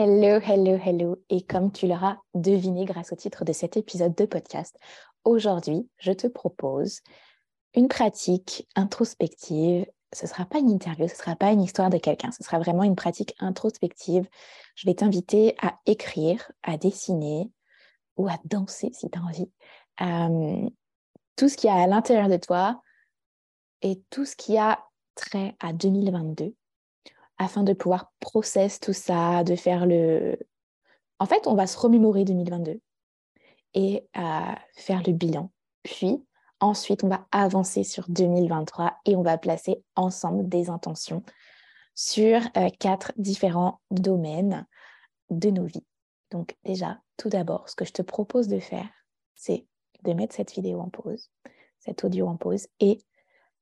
Hello, hello, hello. Et comme tu l'auras deviné grâce au titre de cet épisode de podcast, aujourd'hui, je te propose une pratique introspective. Ce ne sera pas une interview, ce ne sera pas une histoire de quelqu'un, ce sera vraiment une pratique introspective. Je vais t'inviter à écrire, à dessiner ou à danser si tu as envie. Euh, tout ce qui y a à l'intérieur de toi et tout ce qui a trait à 2022 afin de pouvoir process tout ça, de faire le... En fait, on va se remémorer 2022 et euh, faire le bilan. Puis, ensuite, on va avancer sur 2023 et on va placer ensemble des intentions sur euh, quatre différents domaines de nos vies. Donc déjà, tout d'abord, ce que je te propose de faire, c'est de mettre cette vidéo en pause, cet audio en pause et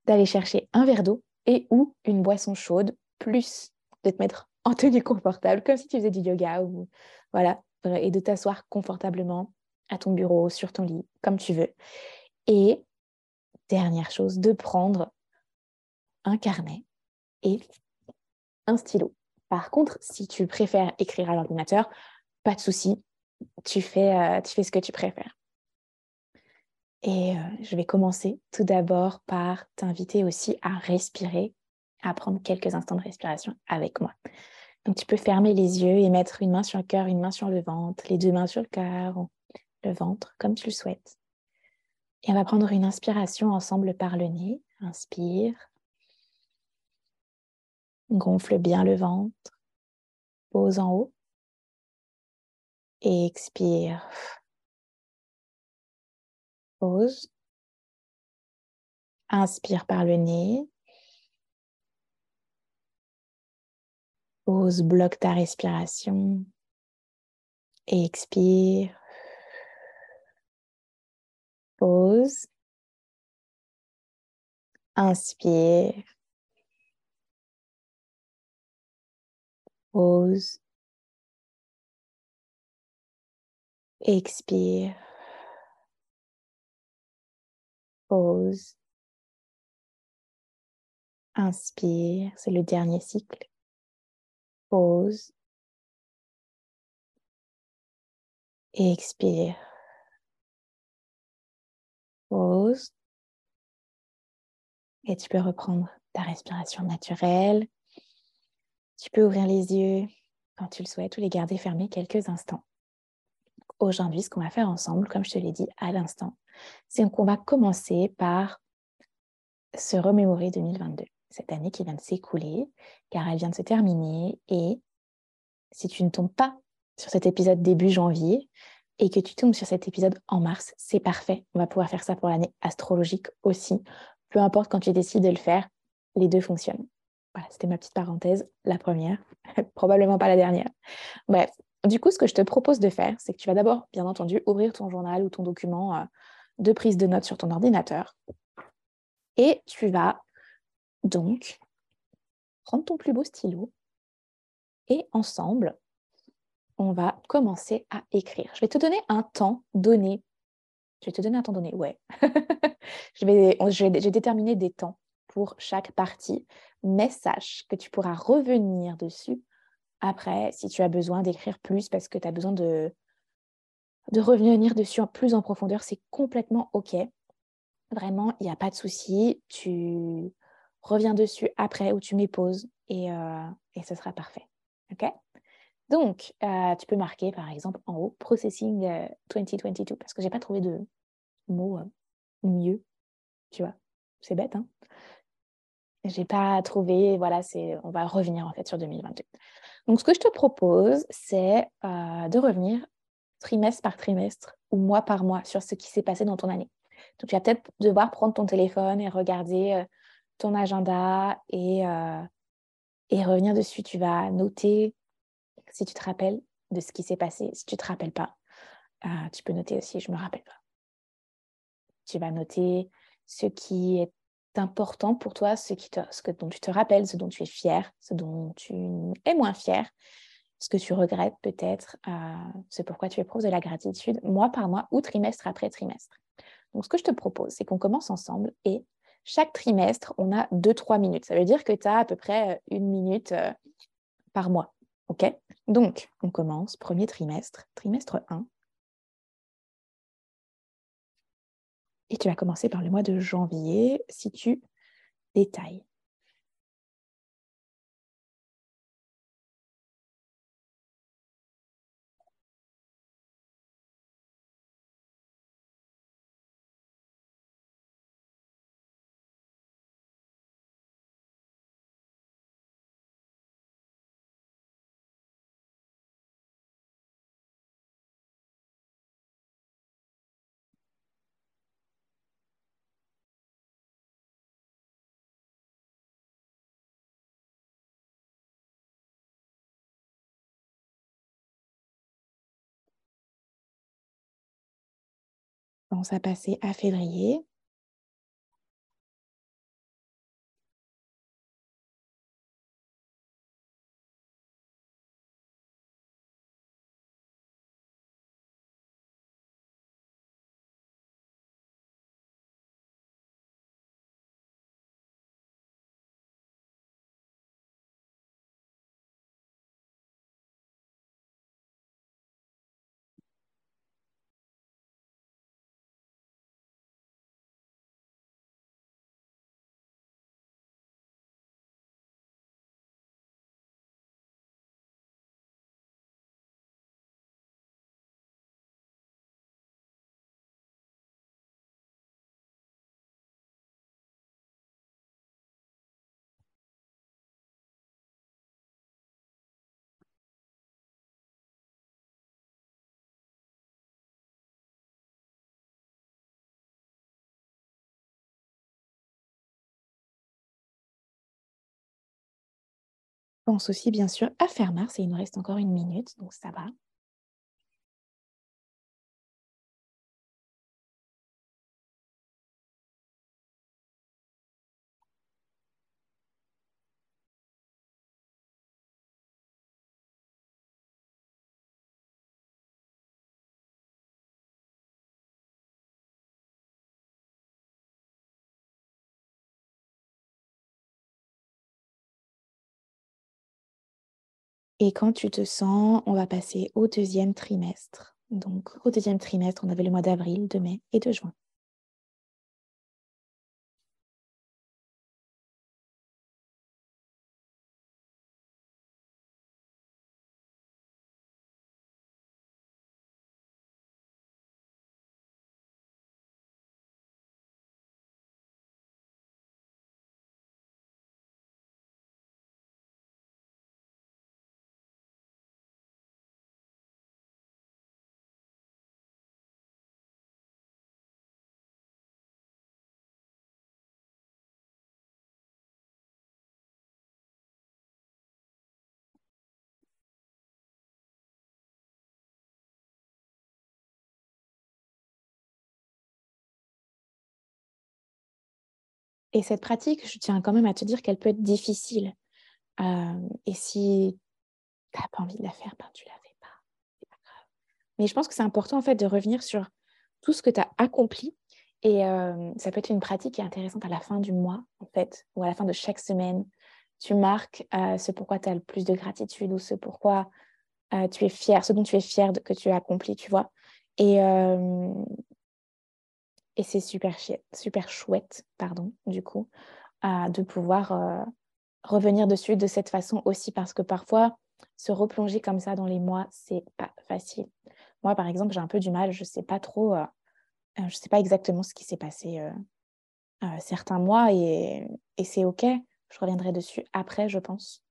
d'aller chercher un verre d'eau et ou une boisson chaude plus de te mettre en tenue confortable, comme si tu faisais du yoga ou voilà, et de t'asseoir confortablement à ton bureau, sur ton lit, comme tu veux. Et dernière chose, de prendre un carnet et un stylo. Par contre, si tu préfères écrire à l'ordinateur, pas de souci, tu fais, euh, ce que tu préfères. Et euh, je vais commencer tout d'abord par t'inviter aussi à respirer à prendre quelques instants de respiration avec moi. Donc, tu peux fermer les yeux et mettre une main sur le cœur, une main sur le ventre, les deux mains sur le cœur ou le ventre, comme tu le souhaites. Et on va prendre une inspiration ensemble par le nez. Inspire. Gonfle bien le ventre. Pose en haut. Et expire. Pose. Inspire par le nez. Pose, bloque ta respiration. Et expire. Pose. Inspire. Pose. Expire. Pose. Inspire. C'est le dernier cycle pose et expire. Pause. Et tu peux reprendre ta respiration naturelle. Tu peux ouvrir les yeux quand tu le souhaites ou les garder fermés quelques instants. Aujourd'hui, ce qu'on va faire ensemble, comme je te l'ai dit à l'instant, c'est qu'on va commencer par se remémorer 2022 cette année qui vient de s'écouler, car elle vient de se terminer. Et si tu ne tombes pas sur cet épisode début janvier et que tu tombes sur cet épisode en mars, c'est parfait. On va pouvoir faire ça pour l'année astrologique aussi. Peu importe quand tu décides de le faire, les deux fonctionnent. Voilà, c'était ma petite parenthèse, la première, probablement pas la dernière. Bref, du coup, ce que je te propose de faire, c'est que tu vas d'abord, bien entendu, ouvrir ton journal ou ton document euh, de prise de notes sur ton ordinateur. Et tu vas donc, prends ton plus beau stylo et ensemble, on va commencer à écrire. Je vais te donner un temps donné. Je vais te donner un temps donné, ouais. vais déterminer des temps pour chaque partie, mais sache que tu pourras revenir dessus après si tu as besoin d'écrire plus parce que tu as besoin de, revenir dessus plus en profondeur. C'est complètement OK. Vraiment, il n'y a pas de souci. Tu reviens dessus après ou tu mets et, euh, et ce sera parfait. OK? Donc, euh, tu peux marquer par exemple en haut Processing 2022 euh, parce que je n'ai pas trouvé de mot mieux. Tu vois, c'est bête, hein? J'ai pas trouvé, voilà, c'est, on va revenir en fait sur 2022. Donc, ce que je te propose, c'est de revenir trimestre par trimestre ou mois par mois sur ce qui s'est passé dans ton année. Donc, tu vas peut-être devoir prendre ton téléphone et regarder ton agenda et, euh, et revenir dessus. Tu vas noter si tu te rappelles de ce qui s'est passé. Si tu ne te rappelles pas, euh, tu peux noter aussi je ne me rappelle pas. Tu vas noter ce qui est important pour toi, ce, qui ce que, dont tu te rappelles, ce dont tu es fier, ce dont tu es moins fier, ce que tu regrettes peut-être, euh, ce pourquoi tu éprouves de la gratitude, mois par mois ou trimestre après trimestre. Donc, ce que je te propose, c'est qu'on commence ensemble et chaque trimestre, on a 2-3 minutes. Ça veut dire que tu as à peu près euh, une minute euh, par mois. OK? Donc, on commence, premier trimestre, trimestre 1. Et tu vas commencer par le mois de janvier si tu détailles. Pense à passer à février. Pense aussi bien sûr à faire Mars et il nous reste encore une minute, donc ça va. Et quand tu te sens, on va passer au deuxième trimestre. Donc, au deuxième trimestre, on avait le mois d'avril, de mai et de juin. Et cette pratique, je tiens quand même à te dire qu'elle peut être difficile. et si tu n'as pas envie de la faire, ben, tu ne la fais pas. Mais je pense que c'est important en fait de revenir sur tout ce que tu as accompli. Et ça peut être une pratique qui est intéressante à la fin du mois, en fait, ou à la fin de chaque semaine. Tu marques ce pourquoi tu as le plus de gratitude ou ce pourquoi tu es fier, ce dont tu es fier que tu as accompli, tu vois. Et, et c'est super, chouette, pardon, du coup, de pouvoir revenir dessus de cette façon aussi, parce que parfois, se replonger comme ça dans les mois, c'est pas facile. Moi, par exemple, j'ai un peu du mal, je sais pas trop, je sais pas exactement ce qui s'est passé certains mois, et, et c'est OK. Je reviendrai dessus après, je pense.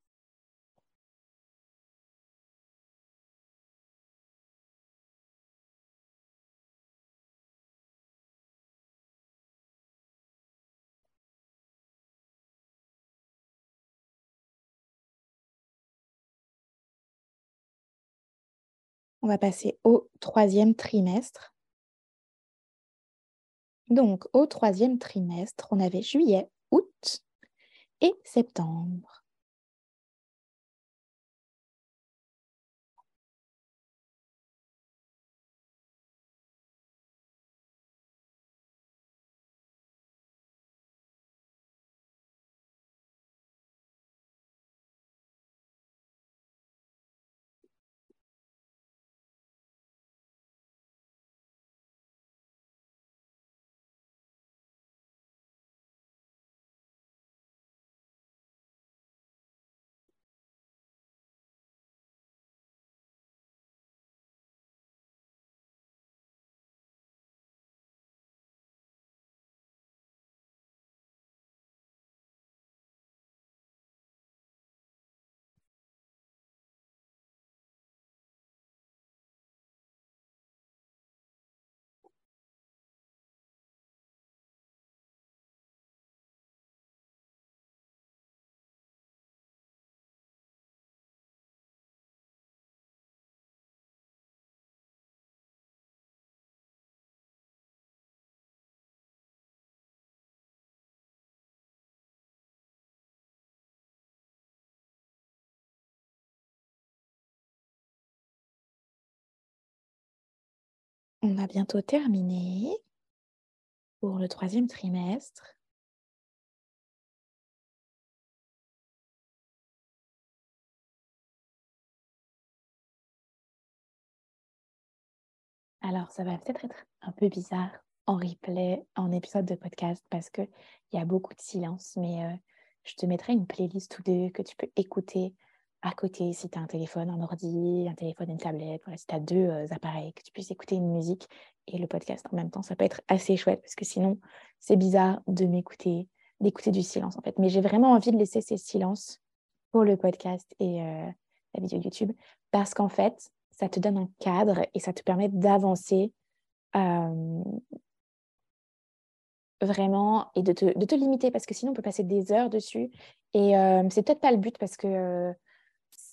On va passer au troisième trimestre. Donc, au troisième trimestre, on avait juillet, août et septembre. On a bientôt terminé pour le troisième trimestre. Alors, ça va peut-être être un peu bizarre en replay, en épisode de podcast, parce qu'il y a beaucoup de silence, mais euh, je te mettrai une playlist ou deux que tu peux écouter à côté si tu as un téléphone, un ordi, un téléphone, une tablette, voilà, si tu as deux euh, appareils, que tu puisses écouter une musique et le podcast en même temps. Ça peut être assez chouette parce que sinon, c'est bizarre de m'écouter, d'écouter du silence en fait. Mais j'ai vraiment envie de laisser ces silences pour le podcast et euh, la vidéo YouTube parce qu'en fait, ça te donne un cadre et ça te permet d'avancer vraiment et de te, limiter parce que sinon on peut passer des heures dessus et c'est peut-être pas le but parce que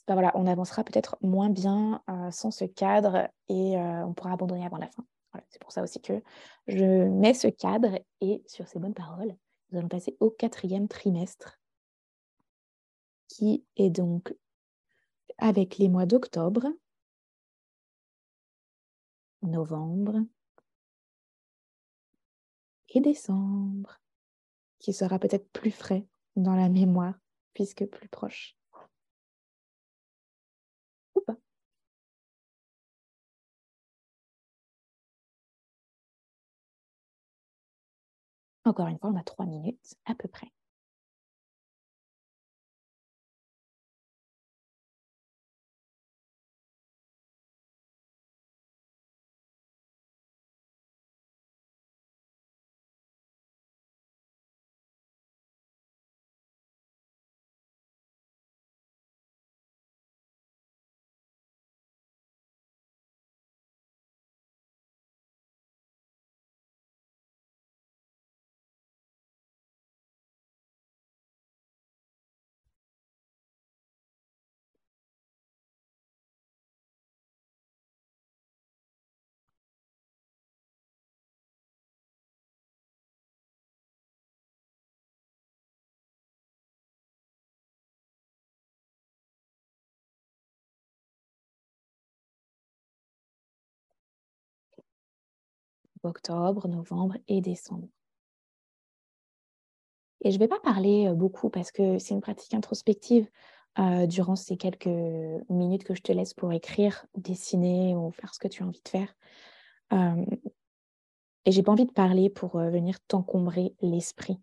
voilà, on avancera peut-être moins bien sans ce cadre et on pourra abandonner avant la fin. c'est pour ça aussi que je mets ce cadre et sur ces bonnes paroles, nous allons passer au quatrième trimestre qui est donc avec les mois d'octobre, novembre et décembre, qui sera peut-être plus frais dans la mémoire puisque plus proche. Encore une fois, on a trois minutes à peu près. Octobre, novembre et décembre. Et je ne vais pas parler euh, beaucoup parce que c'est une pratique introspective euh, durant ces quelques minutes que je te laisse pour écrire, dessiner ou faire ce que tu as envie de faire. Euh, et j'ai pas envie de parler pour venir t'encombrer l'esprit.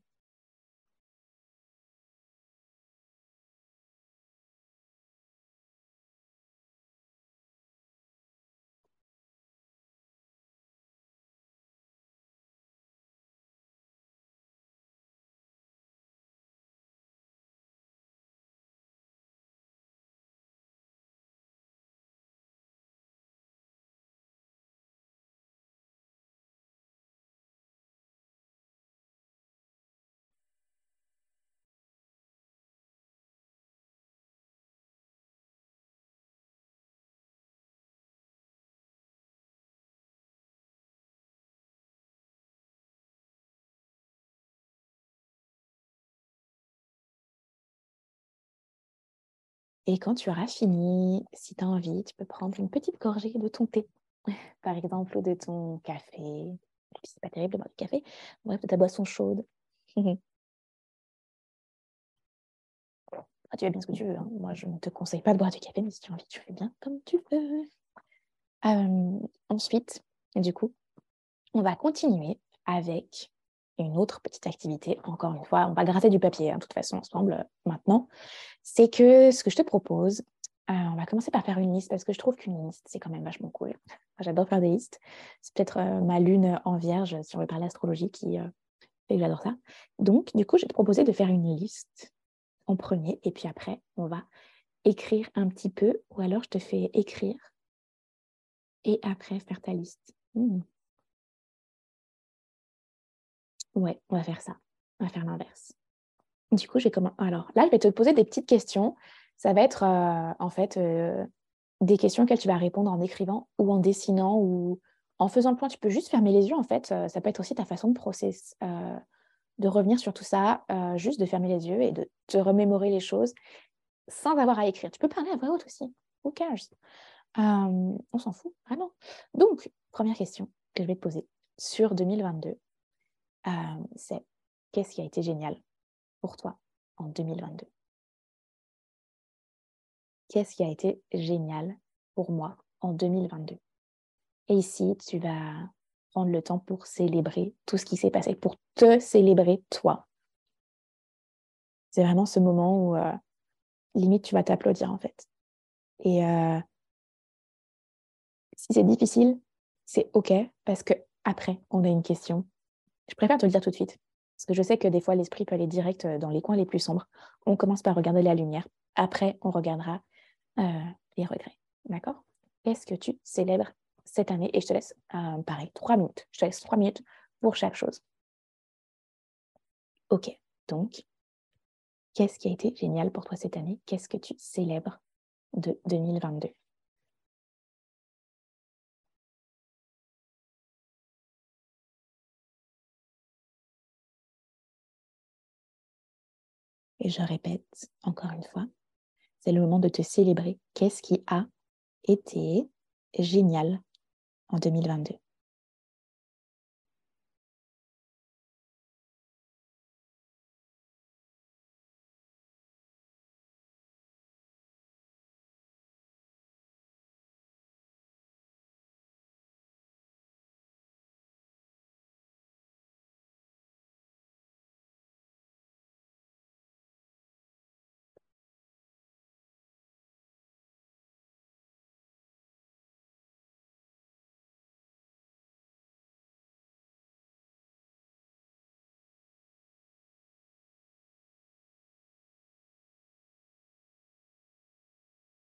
Et quand tu auras fini, si tu as envie, tu peux prendre une petite gorgée de ton thé, par exemple, ou de ton café. C'est pas terrible de boire du café. Bref, de ta boisson chaude. Ah, tu fais bien ce que tu veux. Hein. Moi, je ne te conseille pas de boire du café, mais si tu as envie, tu fais bien comme tu veux. ensuite, du coup, on va continuer avec une autre petite activité, encore une fois, on va gratter du papier, hein, de toute façon, ensemble, euh, maintenant, c'est que ce que je te propose, euh, on va commencer par faire une liste parce que je trouve qu'une liste, c'est quand même vachement cool. J'adore faire des listes. C'est peut-être euh, ma lune en vierge, si on veut parler astrologie, qui fait que j'adore ça. Donc, du coup, je vais te proposer de faire une liste en premier et puis après, on va écrire un petit peu ou alors je te fais écrire et après faire ta liste. Mmh. Ouais, on va faire ça. On va faire l'inverse. Du coup, je vais comment Alors là, je vais te poser des petites questions. Ça va être euh, en fait euh, des questions auxquelles tu vas répondre en écrivant ou en dessinant ou en faisant le point. Tu peux juste fermer les yeux en fait. Euh, ça peut être aussi ta façon de process, de revenir sur tout ça, juste de fermer les yeux et de te remémorer les choses sans avoir à écrire. Tu peux parler à voix haute aussi. Who cares? On s'en fout, vraiment. Donc, première question. que je vais te poser sur 2022, euh, c'est qu'est-ce qui a été génial pour toi en 2022 Qu'est-ce qui a été génial pour moi en 2022 Et ici, tu vas prendre le temps pour célébrer tout ce qui s'est passé, pour te célébrer toi. C'est vraiment ce moment où euh, limite tu vas t'applaudir en fait. Et euh, si c'est difficile, c'est OK parce que après on a une question. Je préfère te le dire tout de suite parce que je sais que des fois l'esprit peut aller direct euh, dans les coins les plus sombres. On commence par regarder la lumière. Après, on regardera les regrets. D'accord? Qu'est-ce que tu célèbres cette année? Et je te laisse, pareil, trois minutes. Je te laisse trois minutes pour chaque chose. Ok, donc Qu'est-ce qui a été génial pour toi cette année? Qu'est-ce que tu célèbres de 2022 Je répète encore une fois, c'est le moment de te célébrer. Qu'est-ce qui a été génial en 2022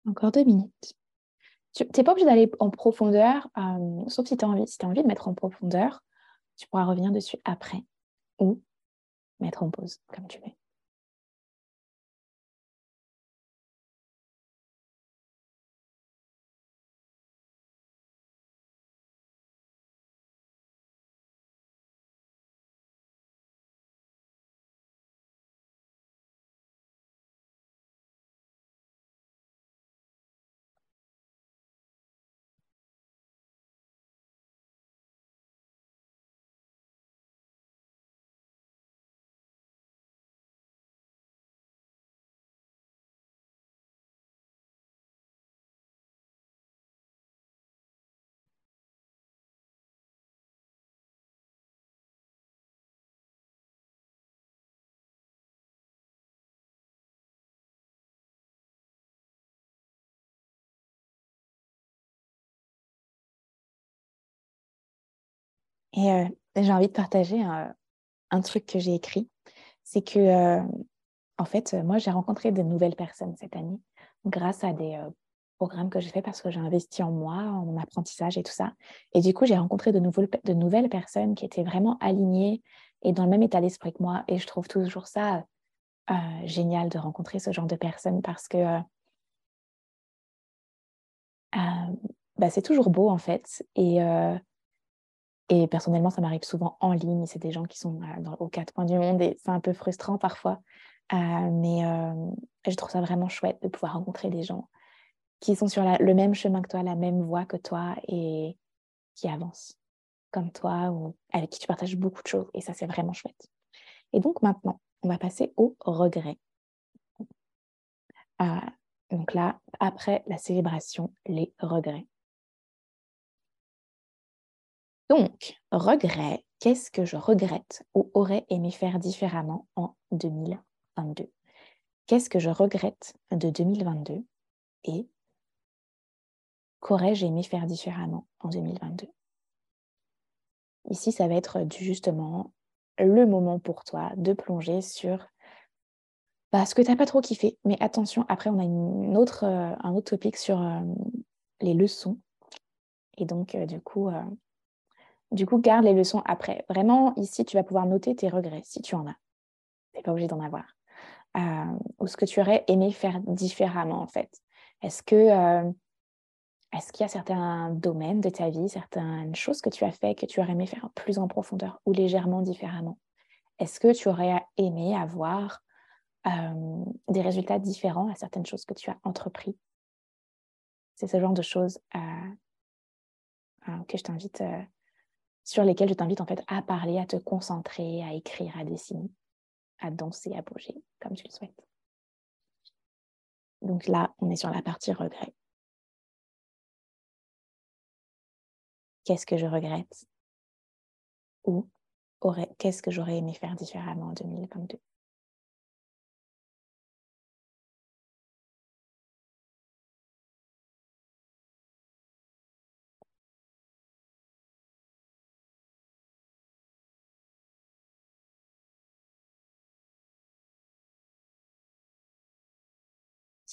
Encore deux minutes. Tu n'es pas obligé d'aller en profondeur, euh, sauf si tu as envie. Si tu as envie de mettre en profondeur, tu pourras revenir dessus après ou mettre en pause, comme tu veux. Et euh, j'ai envie de partager un, truc que j'ai écrit. C'est que, euh, en fait, moi, j'ai rencontré de nouvelles personnes cette année grâce à des euh, programmes que j'ai fait parce que j'ai investi en moi, en mon apprentissage et tout ça. Et du coup, j'ai rencontré de, de nouvelles personnes qui étaient vraiment alignées et dans le même état d'esprit que moi. Et je trouve toujours ça génial de rencontrer ce genre de personnes parce que bah, c'est toujours beau en fait. Et et personnellement, ça m'arrive souvent en ligne. C'est des gens qui sont dans, aux quatre coins du monde et c'est un peu frustrant parfois. Euh, mais euh, je trouve ça vraiment chouette de pouvoir rencontrer des gens qui sont sur le même chemin que toi, la même voie que toi et qui avancent comme toi ou avec qui tu partages beaucoup de choses. Et ça, c'est vraiment chouette. Et donc maintenant, on va passer au regret. Euh, donc là, après la célébration, les regrets. Donc, regret, qu'est-ce que je regrette ou aurais aimé faire différemment en 2022 Qu'est-ce que je regrette de 2022 et qu'aurais-ce aimé faire différemment en 2022 Ici, ça va être justement le moment pour toi de plonger sur bah, ce que tu n'as pas trop kiffé. Mais attention, après, on a une autre, euh, un autre topic sur euh, les leçons. Et donc, euh, du coup, du coup, garde les leçons après. Vraiment, ici, tu vas pouvoir noter tes regrets si tu en as. Tu n'es pas obligé d'en avoir. Euh, ou ce que tu aurais aimé faire différemment, en fait. Est-ce que euh, est-ce qu'il y a certains domaines de ta vie, certaines choses que tu as fait que tu aurais aimé faire plus en profondeur ou légèrement différemment? Est-ce que tu aurais aimé avoir euh, des résultats différents à certaines choses que tu as entrepris? C'est ce genre de choses que je t'invite sur lesquels je t'invite en fait à parler, à te concentrer, à écrire, à dessiner, à danser, à bouger, comme tu le souhaites. Donc là, on est sur la partie regret. Qu'est-ce que je regrette? Ou qu'est-ce que j'aurais aimé faire différemment en 2022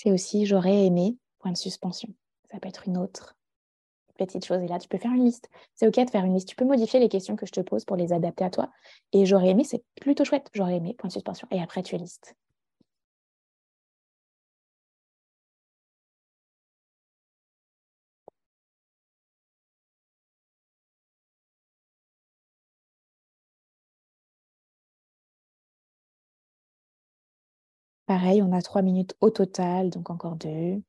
C'est aussi j'aurais aimé, point de suspension. Ça peut être une autre petite chose. Et là, tu peux faire une liste. C'est OK de faire une liste. Tu peux modifier les questions que je te pose pour les adapter à toi. Et j'aurais aimé, c'est plutôt chouette. J'aurais aimé, point de suspension. Et après, tu listes. Pareil, on a trois minutes au total, donc encore deux.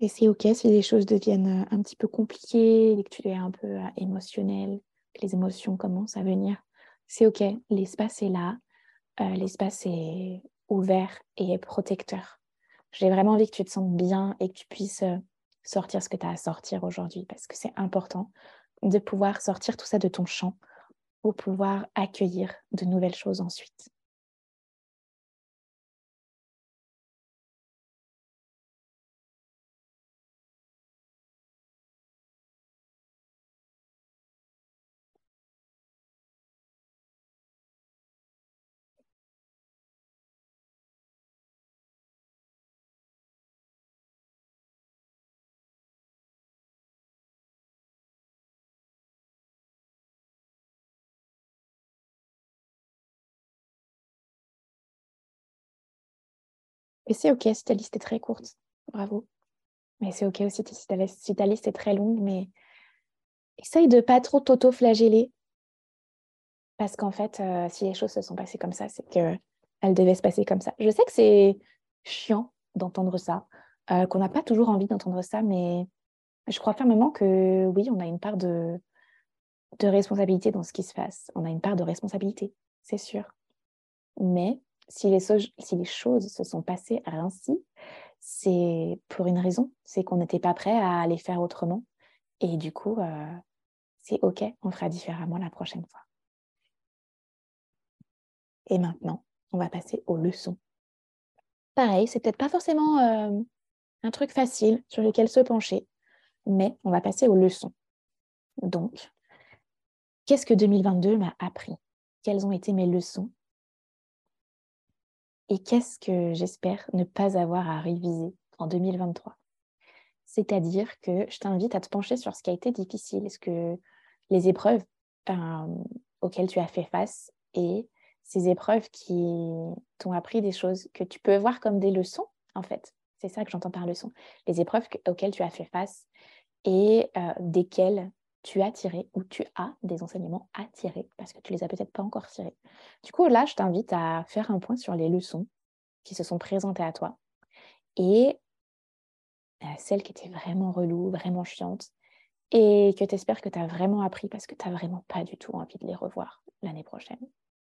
Et c'est OK si les choses deviennent un petit peu compliquées, que tu es un peu émotionnel, que les émotions commencent à venir. C'est OK, l'espace est là, l'espace est ouvert et protecteur. J'ai vraiment envie que tu te sentes bien et que tu puisses sortir ce que tu as à sortir aujourd'hui parce que c'est important de pouvoir sortir tout ça de ton champ pour pouvoir accueillir de nouvelles choses ensuite. Et c'est OK si ta liste est très courte. Bravo. Mais c'est OK aussi si ta, liste est très longue, mais essaye de pas trop t'auto-flageller. Parce qu'en fait, euh, si les choses se sont passées comme ça, c'est qu'elles devaient se passer comme ça. Je sais que c'est chiant d'entendre ça, euh, qu'on n'a pas toujours envie d'entendre ça, mais je crois fermement que oui, on a une part de, de responsabilité dans ce qui se passe. On a une part de responsabilité, c'est sûr. Mais si les, choses se sont passées ainsi, c'est pour une raison, c'est qu'on n'était pas prêt à les faire autrement. Et du coup, euh, c'est OK, on fera différemment la prochaine fois. Et maintenant, on va passer aux leçons. Pareil, c'est peut-être pas forcément euh, un truc facile sur lequel se pencher, mais on va passer aux leçons. Donc, qu'est-ce que 2022 m'a appris? Quelles ont été mes leçons? Et qu'est-ce que j'espère ne pas avoir à réviser en 2023 C'est-à-dire que je t'invite à te pencher sur ce qui a été difficile, est-ce que les épreuves auxquelles tu as fait face et ces épreuves qui t'ont appris des choses que tu peux voir comme des leçons, en fait. C'est ça que j'entends par leçon. Les épreuves auxquelles tu as fait face et euh, desquelles tu as tiré ou tu as des enseignements à tirer parce que tu les as peut-être pas encore tirés. Du coup, là, je t'invite à faire un point sur les leçons qui se sont présentées à toi et euh, celles qui étaient vraiment reloues, vraiment chiantes et que tu espères que tu as vraiment appris parce que tu n'as vraiment pas du tout envie de les revoir l'année prochaine,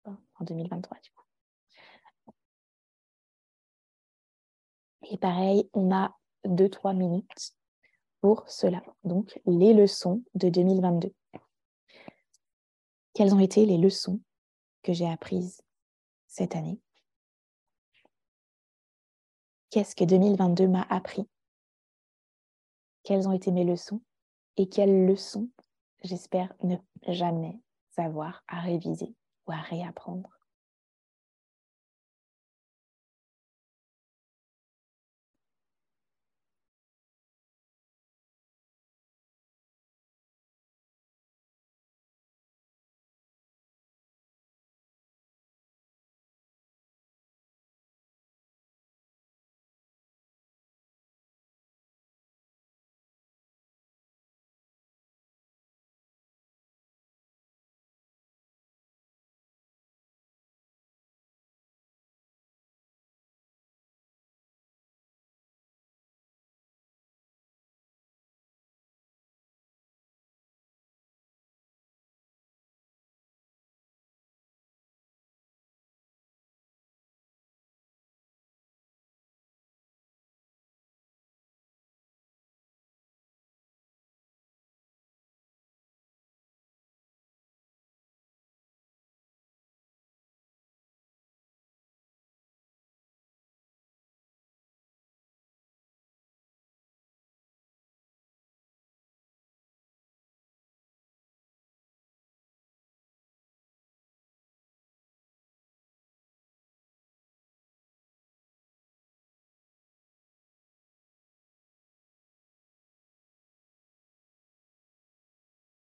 en 2023 du coup. Et pareil, on a 2-3 minutes pour cela. Donc, les leçons de 2022. Quelles ont été les leçons que j'ai apprises cette année? Qu'est-ce que 2022 m'a appris? Quelles ont été mes leçons? Et quelles leçons j'espère ne jamais avoir à réviser ou à réapprendre?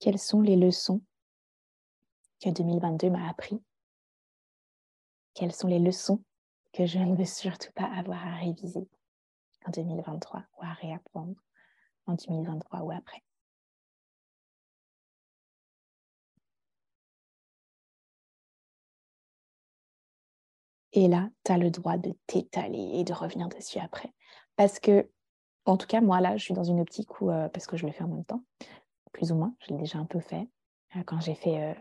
Quelles sont les leçons que 2022 m'a appris? Quelles sont les leçons que je ne veux surtout pas avoir à réviser en 2023 ou à réapprendre en 2023 ou après? Et là, tu as le droit de t'étaler et de revenir dessus après. Parce que, en tout cas, moi, là, je suis dans une optique où, euh, parce que je le fais en même temps, plus ou moins, je l'ai déjà un peu fait, euh, quand j'ai fait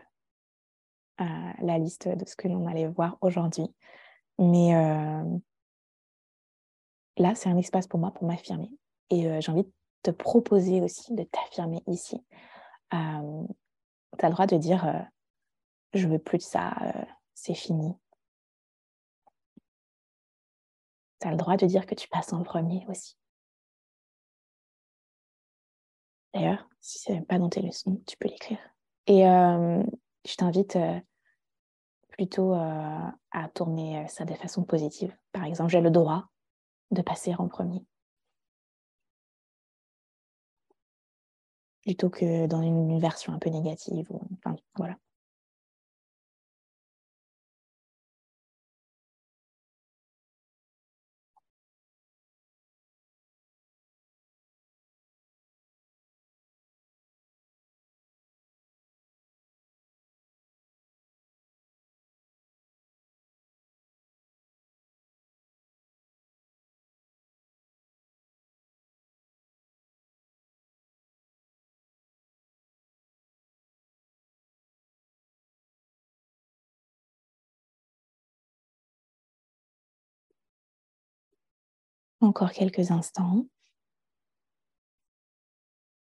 euh, la liste de ce que l'on allait voir aujourd'hui. Mais là, c'est un espace pour moi pour m'affirmer. Et j'ai envie de te proposer aussi de t'affirmer ici. tu as le droit de dire, je veux plus de ça, c'est fini, tu as le droit de dire que tu passes en premier aussi. D'ailleurs, si ce n'est pas dans tes leçons, tu peux l'écrire. Et euh, je t'invite euh, plutôt euh, à tourner ça de façon positive. Par exemple, j'ai le droit de passer en premier. Plutôt que dans une, version un peu négative. enfin, voilà. Encore quelques instants.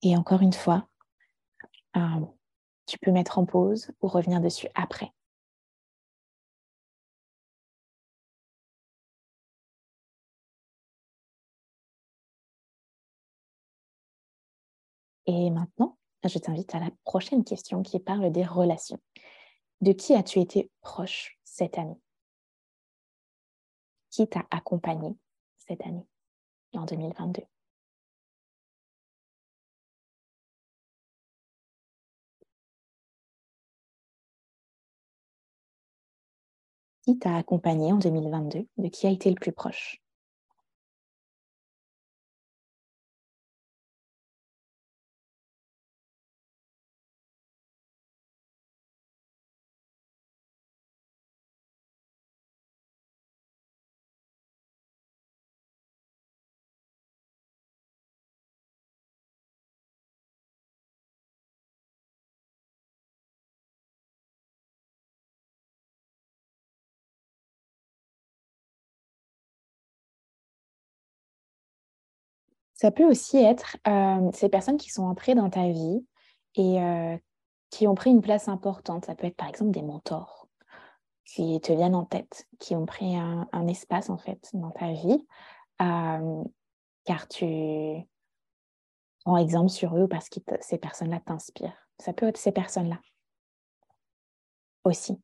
Et encore une fois, euh, tu peux mettre en pause ou revenir dessus après. Et maintenant, je t'invite à la prochaine question qui parle des relations. De qui as-tu été proche cette année? Qui t'a accompagné? Cette année, en 2022. Qui t'a accompagné en 2022 De qui a été le plus proche? Ça peut aussi être ces personnes qui sont entrées dans ta vie et qui ont pris une place importante. Ça peut être par exemple des mentors qui te viennent en tête, qui ont pris un, espace en fait dans ta vie, car tu prends exemple sur eux parce que ces personnes-là t'inspirent. Ça peut être ces personnes-là aussi.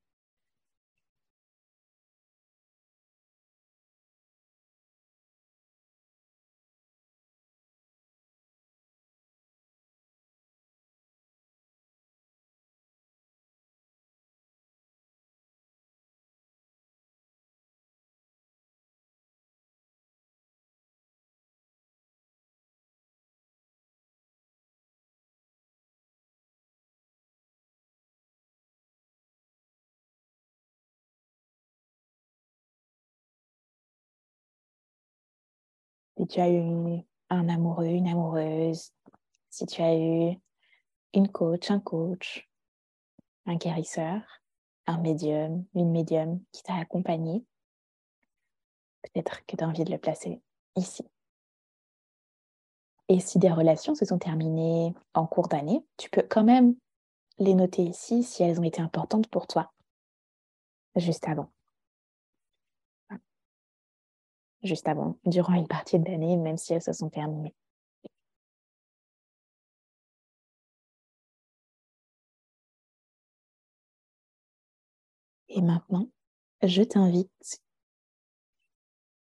Si tu as eu un amoureux, une amoureuse, si tu as eu une coach, un coach, un guérisseur, un médium, une médium qui t'a accompagné, peut-être que tu as envie de le placer ici. Et si des relations se sont terminées en cours d'année, tu peux quand même les noter ici si elles ont été importantes pour toi, juste avant. Juste avant, durant une partie de l'année, même si elles se sont terminées. Et maintenant, je t'invite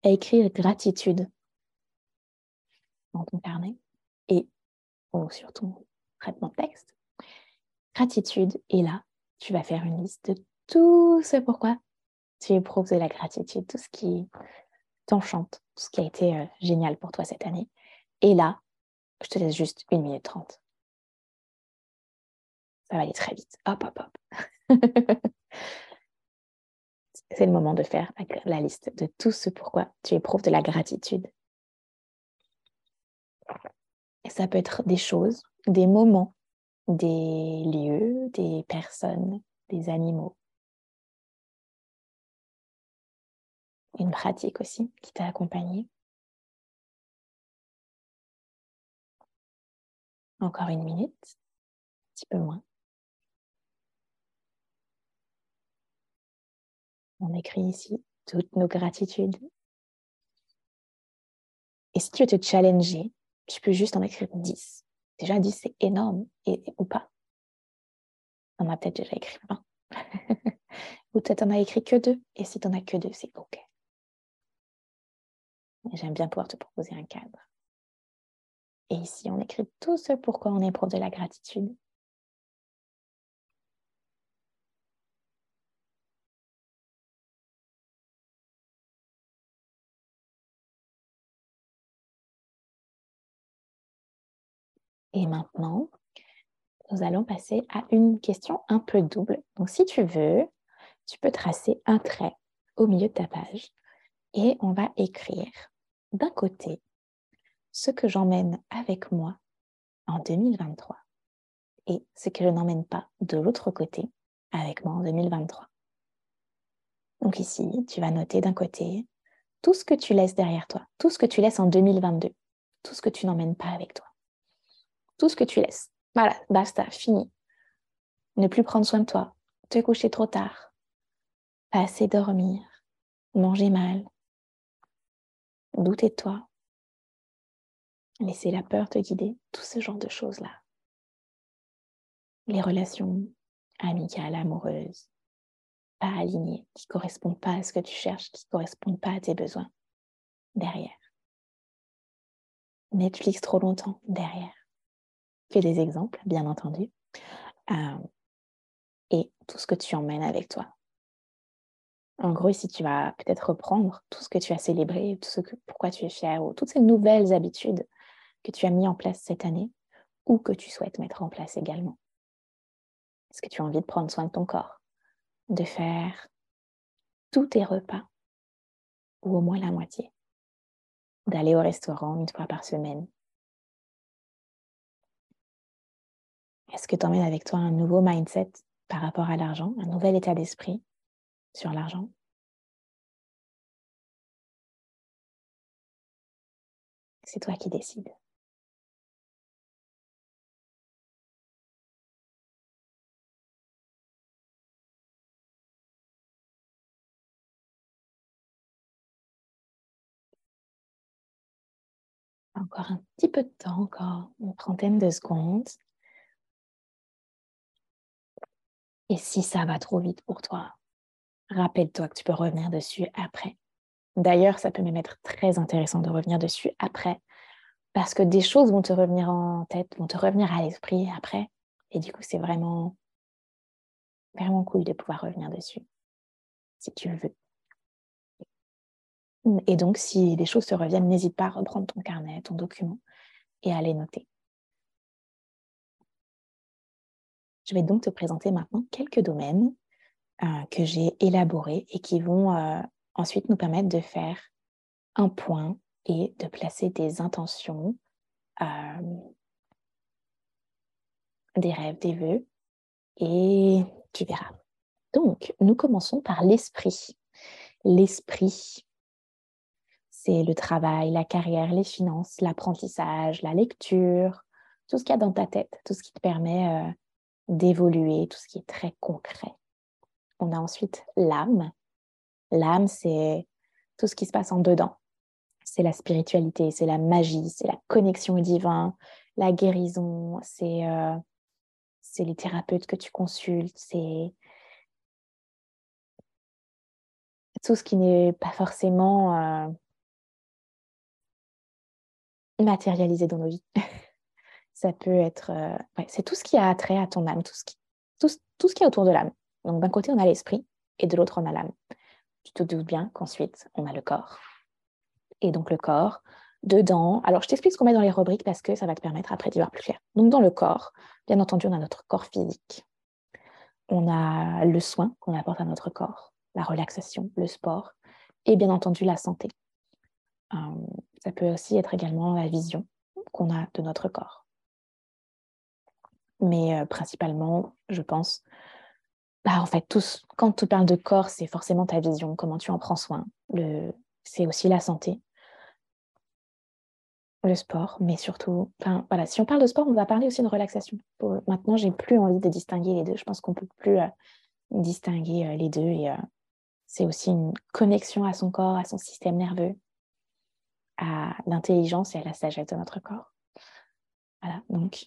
à écrire gratitude dans ton carnet et ou sur ton traitement de texte. gratitude. Et là, tu vas faire une liste de tout ce pourquoi tu éprouves de la gratitude, tout ce qui t'enchante, tout ce qui a été euh, génial pour toi cette année. Et là, je te laisse juste une minute trente. Ça va aller très vite. Hop, hop, hop. C'est le moment de faire la liste de tout ce pourquoi tu éprouves de la gratitude. Et ça peut être des choses, des moments, des lieux, des personnes, des animaux. Une pratique aussi qui t'a accompagné. Encore une minute, un petit peu moins. On écrit ici toutes nos gratitudes. Et si tu veux te challenger, tu peux juste en écrire 10. Déjà 10, c'est énorme, et, ou pas. On a peut-être déjà écrit 20. ou peut-être on a écrit que deux. Et si tu n'en as que deux, c'est OK. J'aime bien pouvoir te proposer un cadre. Et ici, on écrit tout ce pourquoi on éprouve de la gratitude. Et maintenant, nous allons passer à une question un peu double. Donc, si tu veux, tu peux tracer un trait au milieu de ta page et on va écrire d'un côté ce que j'emmène avec moi en 2023 et ce que je n'emmène pas de l'autre côté avec moi en 2023. Donc ici, tu vas noter d'un côté tout ce que tu laisses derrière toi, tout ce que tu laisses en 2022, tout ce que tu n'emmènes pas avec toi tout ce que tu laisses. Voilà, basta, fini. Ne plus prendre soin de toi, te coucher trop tard, pas assez dormir, manger mal, douter de toi, laisser la peur te guider, tout ce genre de choses-là. Les relations amicales, amoureuses, pas alignées, qui ne correspondent pas à ce que tu cherches, qui ne correspondent pas à tes besoins, derrière. Netflix trop longtemps, derrière que des exemples, bien entendu, euh, et tout ce que tu emmènes avec toi. En gros, ici, tu vas peut-être reprendre tout ce que tu as célébré, tout ce que, pourquoi tu es fier, ou toutes ces nouvelles habitudes que tu as mis en place cette année, ou que tu souhaites mettre en place également. Est-ce que tu as envie de prendre soin de ton corps, de faire tous tes repas, ou au moins la moitié, d'aller au restaurant une fois par semaine, Est-ce que tu emmènes avec toi un nouveau mindset par rapport à l'argent, un nouvel état d'esprit sur l'argent C'est toi qui décides. Encore un petit peu de temps, encore une trentaine de secondes. Et si ça va trop vite pour toi, rappelle-toi que tu peux revenir dessus après. D'ailleurs, ça peut même être très intéressant de revenir dessus après, parce que des choses vont te revenir en tête, vont te revenir à l'esprit après. Et du coup, c'est vraiment, vraiment cool de pouvoir revenir dessus, si tu le veux. Et donc, si des choses te reviennent, n'hésite pas à reprendre ton carnet, ton document et à les noter. Je vais donc te présenter maintenant quelques domaines que j'ai élaborés et qui vont euh, ensuite nous permettre de faire un point et de placer des intentions, euh, des rêves, des vœux, et tu verras. Donc, nous commençons par l'esprit. L'esprit, c'est le travail, la carrière, les finances, l'apprentissage, la lecture, tout ce qu'il y a dans ta tête, tout ce qui te permet d'évoluer, tout ce qui est très concret. On a ensuite l'âme. L'âme, c'est tout ce qui se passe en dedans. C'est la spiritualité, c'est la magie, c'est la connexion au divin, la guérison, c'est euh, les thérapeutes que tu consultes, c'est tout ce qui n'est pas forcément euh, matérialisé dans nos vies. Ça peut être, euh, c'est tout ce qui a trait à ton âme, tout ce qui est autour de l'âme. Donc d'un côté, on a l'esprit et de l'autre, on a l'âme. Tu te doutes bien qu'ensuite, on a le corps. Et donc le corps, dedans, alors je t'explique ce qu'on met dans les rubriques parce que ça va te permettre après d'y voir plus clair. Donc dans le corps, bien entendu, on a notre corps physique. On a le soin qu'on apporte à notre corps, la relaxation, le sport et bien entendu la santé. Euh, ça peut aussi être également la vision qu'on a de notre corps. Mais euh, principalement, je pense, bah, en fait, tous, quand tu parles de corps, c'est forcément ta vision, comment tu en prends soin. C'est aussi la santé, le sport, mais surtout, voilà, si on parle de sport, on va parler aussi de relaxation. Pour, maintenant, j'ai plus envie de distinguer les deux. Je pense qu'on peut plus euh, distinguer euh, les deux et euh, c'est aussi une connexion à son corps, à son système nerveux, à l'intelligence et à la sagesse de notre corps. Voilà, donc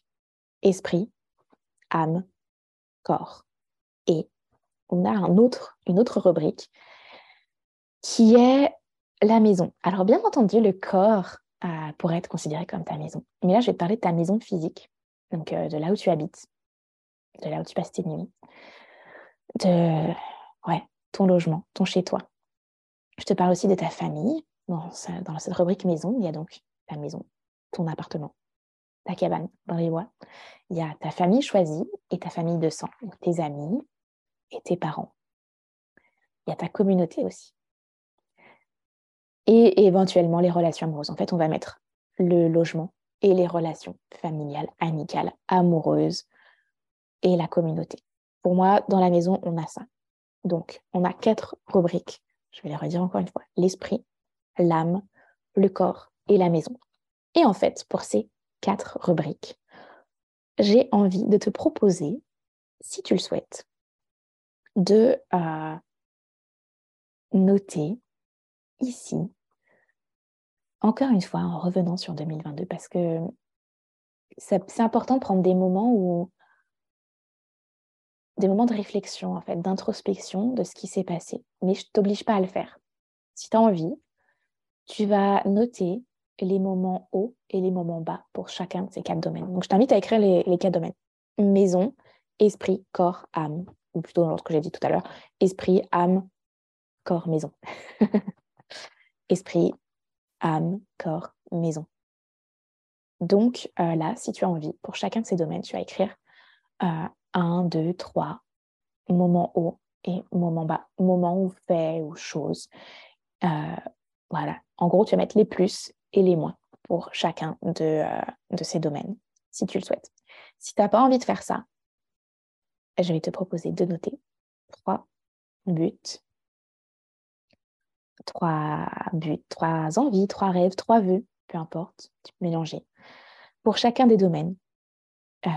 esprit, âme, corps. Et on a une autre rubrique qui est la maison. Alors bien entendu, le corps pourrait être considéré comme ta maison. Mais là, je vais te parler de ta maison physique, donc euh, de là où tu habites, de là où tu passes tes nuits, de ton logement, ton chez-toi. Je te parle aussi de ta famille. Dans, dans cette rubrique maison, il y a donc ta maison, ton appartement, ta cabane dans les bois. Il y a ta famille choisie et ta famille de sang, tes amis et tes parents. Il y a ta communauté aussi et éventuellement les relations amoureuses. En fait, on va mettre le logement et les relations familiales, amicales, amoureuses et la communauté. Pour moi, dans la maison, on a ça. Donc, on a quatre rubriques. Je vais les redire encore une fois. L'esprit, l'âme, le corps et la maison. Et en fait, pour ces quatre rubriques, j'ai envie de te proposer, si tu le souhaites, de euh, noter ici encore une fois, en revenant sur 2022, parce que c'est important de prendre des moments où des moments de réflexion, en fait, d'introspection de ce qui s'est passé. Mais je ne t'oblige pas à le faire. Si tu as envie, tu vas noter les moments hauts et les moments bas pour chacun de ces quatre domaines. Donc, je t'invite à écrire les, les quatre domaines. Maison, esprit, corps, âme. Ou plutôt dans l'autre que j'ai dit tout à l'heure. Esprit, âme, corps, maison. esprit, âme, corps, maison. Donc euh, là, si tu as envie, pour chacun de ces domaines, tu vas écrire euh, un, deux, trois moments hauts et moments bas, moments ou faits ou choses. Euh, voilà. En gros, tu vas mettre les plus et les moins pour chacun de, de ces domaines, si tu le souhaites. Si tu n'as pas envie de faire ça, je vais te proposer de noter trois buts trois buts, trois envies, trois rêves, trois vœux, peu importe, tu peux mélanger, pour chacun des domaines. Euh,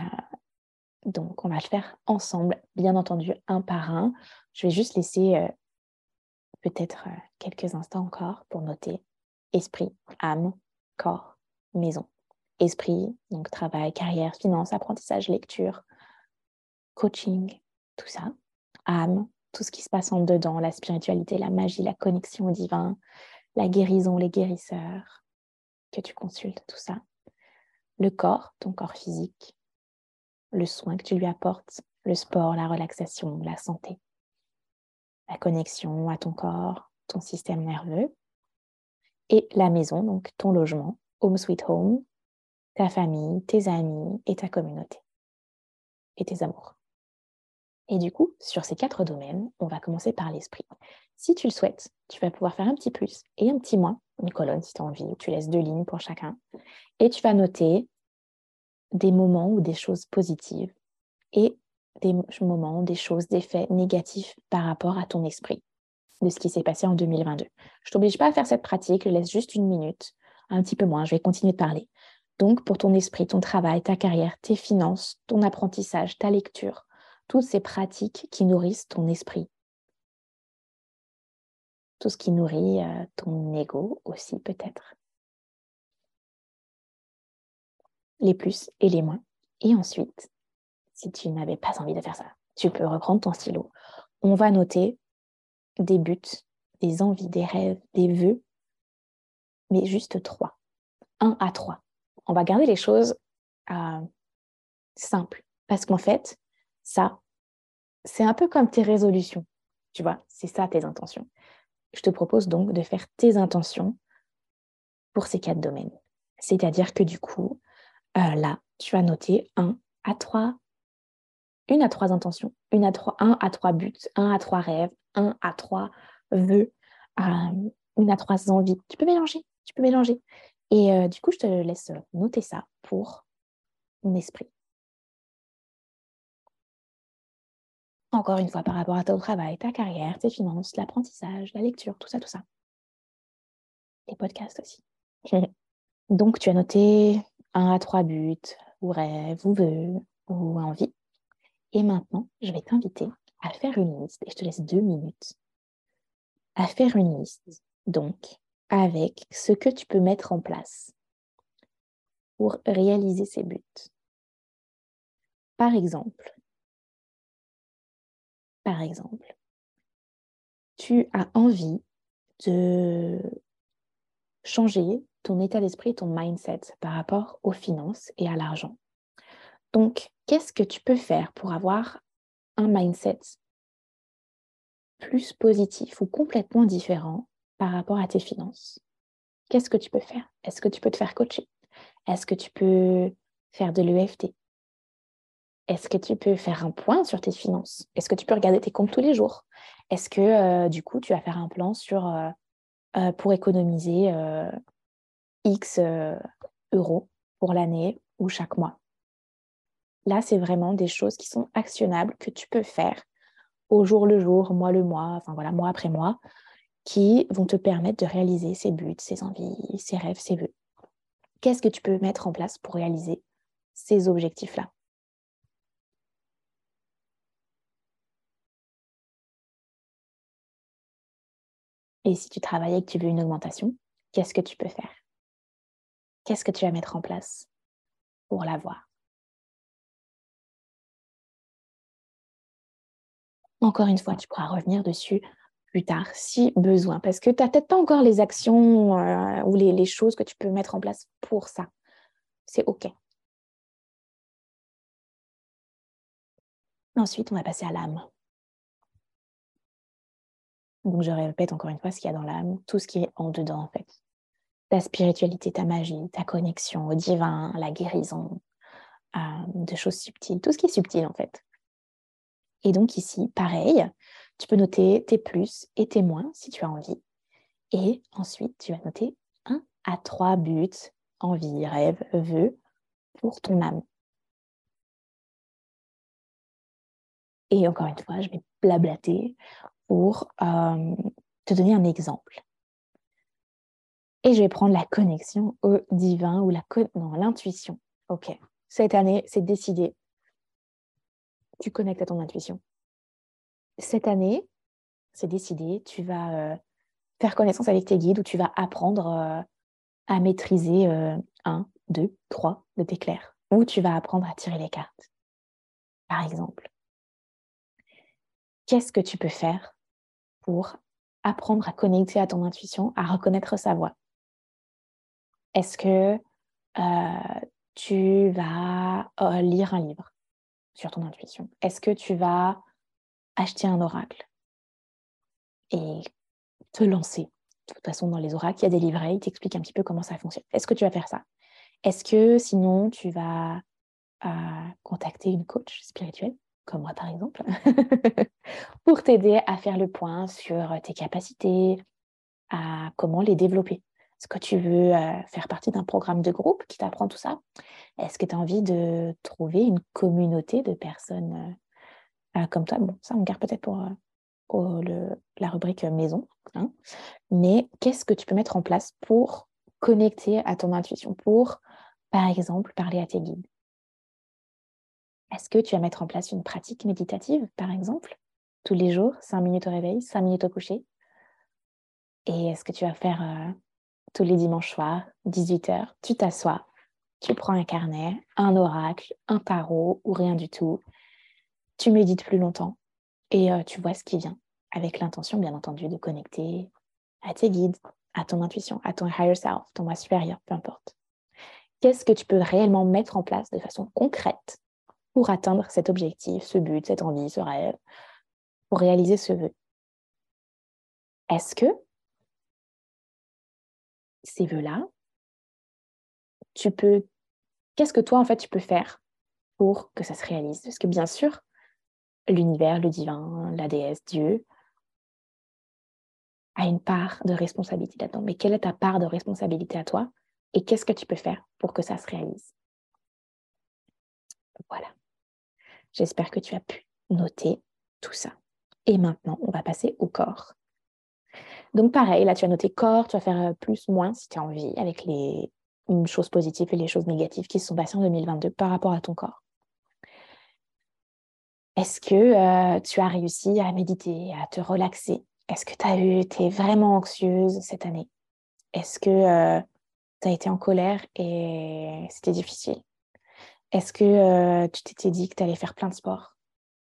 donc, on va le faire ensemble, bien entendu, un par un. Je vais juste laisser euh, peut-être euh, quelques instants encore pour noter esprit, âme, corps, maison. Esprit, donc travail, carrière, finance, apprentissage, lecture, coaching, tout ça. Âme, tout ce qui se passe en dedans, la spiritualité, la magie, la connexion au divin, la guérison, les guérisseurs, que tu consultes, tout ça. Le corps, ton corps physique, le soin que tu lui apportes, le sport, la relaxation, la santé, la connexion à ton corps, ton système nerveux, et la maison, donc ton logement, home sweet home, ta famille, tes amis et ta communauté, et tes amours. Et du coup, sur ces quatre domaines, on va commencer par l'esprit. Si tu le souhaites, tu vas pouvoir faire un petit plus et un petit moins, une colonne si tu as envie, tu laisses deux lignes pour chacun. Et tu vas noter des moments ou des choses positives et des moments, des choses, des faits négatifs par rapport à ton esprit de ce qui s'est passé en 2022. Je ne t'oblige pas à faire cette pratique, je laisse juste une minute, un petit peu moins, je vais continuer de parler. Donc, pour ton esprit, ton travail, ta carrière, tes finances, ton apprentissage, ta lecture, toutes ces pratiques qui nourrissent ton esprit. Tout ce qui nourrit euh, ton ego aussi peut-être. Les plus et les moins. Et ensuite, si tu n'avais pas envie de faire ça, tu peux reprendre ton stylo. On va noter des buts, des envies, des rêves, des vœux, mais juste trois. Un à trois. On va garder les choses euh, simples. Parce qu'en fait, ça, c'est un peu comme tes résolutions. Tu vois, c'est ça tes intentions. Je te propose donc de faire tes intentions pour ces quatre domaines. C'est-à-dire que du coup, euh, là, tu vas noter un à trois, une à trois intentions, une à trois, un à trois buts, un à trois rêves, un à trois vœux, euh, une à trois envies. Tu peux mélanger, tu peux mélanger. Et euh, du coup, je te laisse noter ça pour mon esprit. Encore une fois, par rapport à ton travail, ta carrière, tes finances, l'apprentissage, la lecture, tout ça, tout ça. Les podcasts aussi. Donc, tu as noté un à trois buts, ou rêves, ou vœux, ou envie. Et maintenant, je vais t'inviter à faire une liste, et je te laisse deux minutes, à faire une liste, donc, avec ce que tu peux mettre en place pour réaliser ces buts. Par exemple, par exemple, tu as envie de changer ton état d'esprit, ton mindset par rapport aux finances et à l'argent. Donc, qu'est-ce que tu peux faire pour avoir un mindset plus positif ou complètement différent par rapport à tes finances? Qu'est-ce que tu peux faire? Est-ce que tu peux te faire coacher? Est-ce que tu peux faire de l'EFT est-ce que tu peux faire un point sur tes finances? Est-ce que tu peux regarder tes comptes tous les jours? Est-ce que euh, du coup, tu vas faire un plan euh, euh, pour économiser X euros pour l'année ou chaque mois? Là, c'est vraiment des choses qui sont actionnables que tu peux faire au jour le jour, mois le mois, enfin voilà, mois après mois, qui vont te permettre de réaliser ces buts, ces envies, ces rêves, ces vœux. Qu'est-ce que tu peux mettre en place pour réaliser ces objectifs-là? Et si tu travailles et que tu veux une augmentation, qu'est-ce que tu peux faire? Qu'est-ce que tu vas mettre en place pour l'avoir? Encore une fois, tu pourras revenir dessus plus tard si besoin, parce que tu n'as peut-être pas encore les actions euh, ou les, les choses que tu peux mettre en place pour ça. C'est OK. Ensuite, on va passer à l'âme. Donc, je répète encore une fois ce qu'il y a dans l'âme, tout ce qui est en dedans, en fait. Ta spiritualité, ta magie, ta connexion au divin, la guérison, euh, de choses subtiles, tout ce qui est subtil, en fait. Et donc, ici, pareil, tu peux noter tes plus et tes moins si tu as envie. Et ensuite, tu vas noter un à trois buts, envie, rêve, vœux pour ton âme. Et encore une fois, je vais blablater pour euh, te donner un exemple. Et je vais prendre la connexion au divin ou la l'intuition. Ok, cette année, c'est décidé. Tu connectes à ton intuition. Cette année, c'est décidé. Tu vas euh, faire connaissance avec tes guides ou tu vas apprendre euh, à maîtriser un, deux, trois de tes clairs. Ou tu vas apprendre à tirer les cartes, par exemple. Qu'est-ce que tu peux faire pour apprendre à connecter à ton intuition, à reconnaître sa voix. Est-ce que euh, tu vas euh, lire un livre sur ton intuition? Est-ce que tu vas acheter un oracle et te lancer? De toute façon, dans les oracles, il y a des livrets, ils t'expliquent un petit peu comment ça fonctionne. Est-ce que tu vas faire ça? Est-ce que sinon, tu vas euh, contacter une coach spirituelle? Comme moi par exemple, pour t'aider à faire le point sur tes capacités, à comment les développer. Est-ce que tu veux euh, faire partie d'un programme de groupe qui t'apprend tout ça? Est-ce que tu as envie de trouver une communauté de personnes euh, euh, comme toi? Bon, ça, on garde peut-être pour la rubrique maison. Hein. Mais qu'est-ce que tu peux mettre en place pour connecter à ton intuition, pour, par exemple, parler à tes guides? Est-ce que tu vas mettre en place une pratique méditative, par exemple, tous les jours, 5 minutes au réveil, 5 minutes au coucher? Et est-ce que tu vas faire euh, tous les dimanches soirs, 18h, tu t'assois, tu prends un carnet, un oracle, un tarot ou rien du tout, tu médites plus longtemps et euh, tu vois ce qui vient, avec l'intention, bien entendu, de connecter à tes guides, à ton intuition, à ton higher self, ton moi supérieur, peu importe. Qu'est-ce que tu peux réellement mettre en place de façon concrète pour atteindre cet objectif, ce but, cette envie, ce rêve, pour réaliser ce vœu. Est-ce que ces vœux-là, tu peux, qu'est-ce que toi en fait tu peux faire pour que ça se réalise? Parce que bien sûr, l'univers, le divin, la déesse, Dieu, a une part de responsabilité là-dedans. Mais quelle est ta part de responsabilité à toi? Et qu'est-ce que tu peux faire pour que ça se réalise? Voilà. J'espère que tu as pu noter tout ça. Et maintenant, on va passer au corps. Donc pareil, là tu as noté corps, tu vas faire euh, plus, moins si tu as envie, avec les choses positives et les choses négatives qui se sont passées en 2022 par rapport à ton corps. Est-ce que euh, tu as réussi à méditer, à te relaxer? Est-ce que tu as eu, es vraiment anxieuse cette année? Est-ce que euh, tu as été en colère et c'était difficile? Est-ce que tu t'étais dit que tu allais faire plein de sport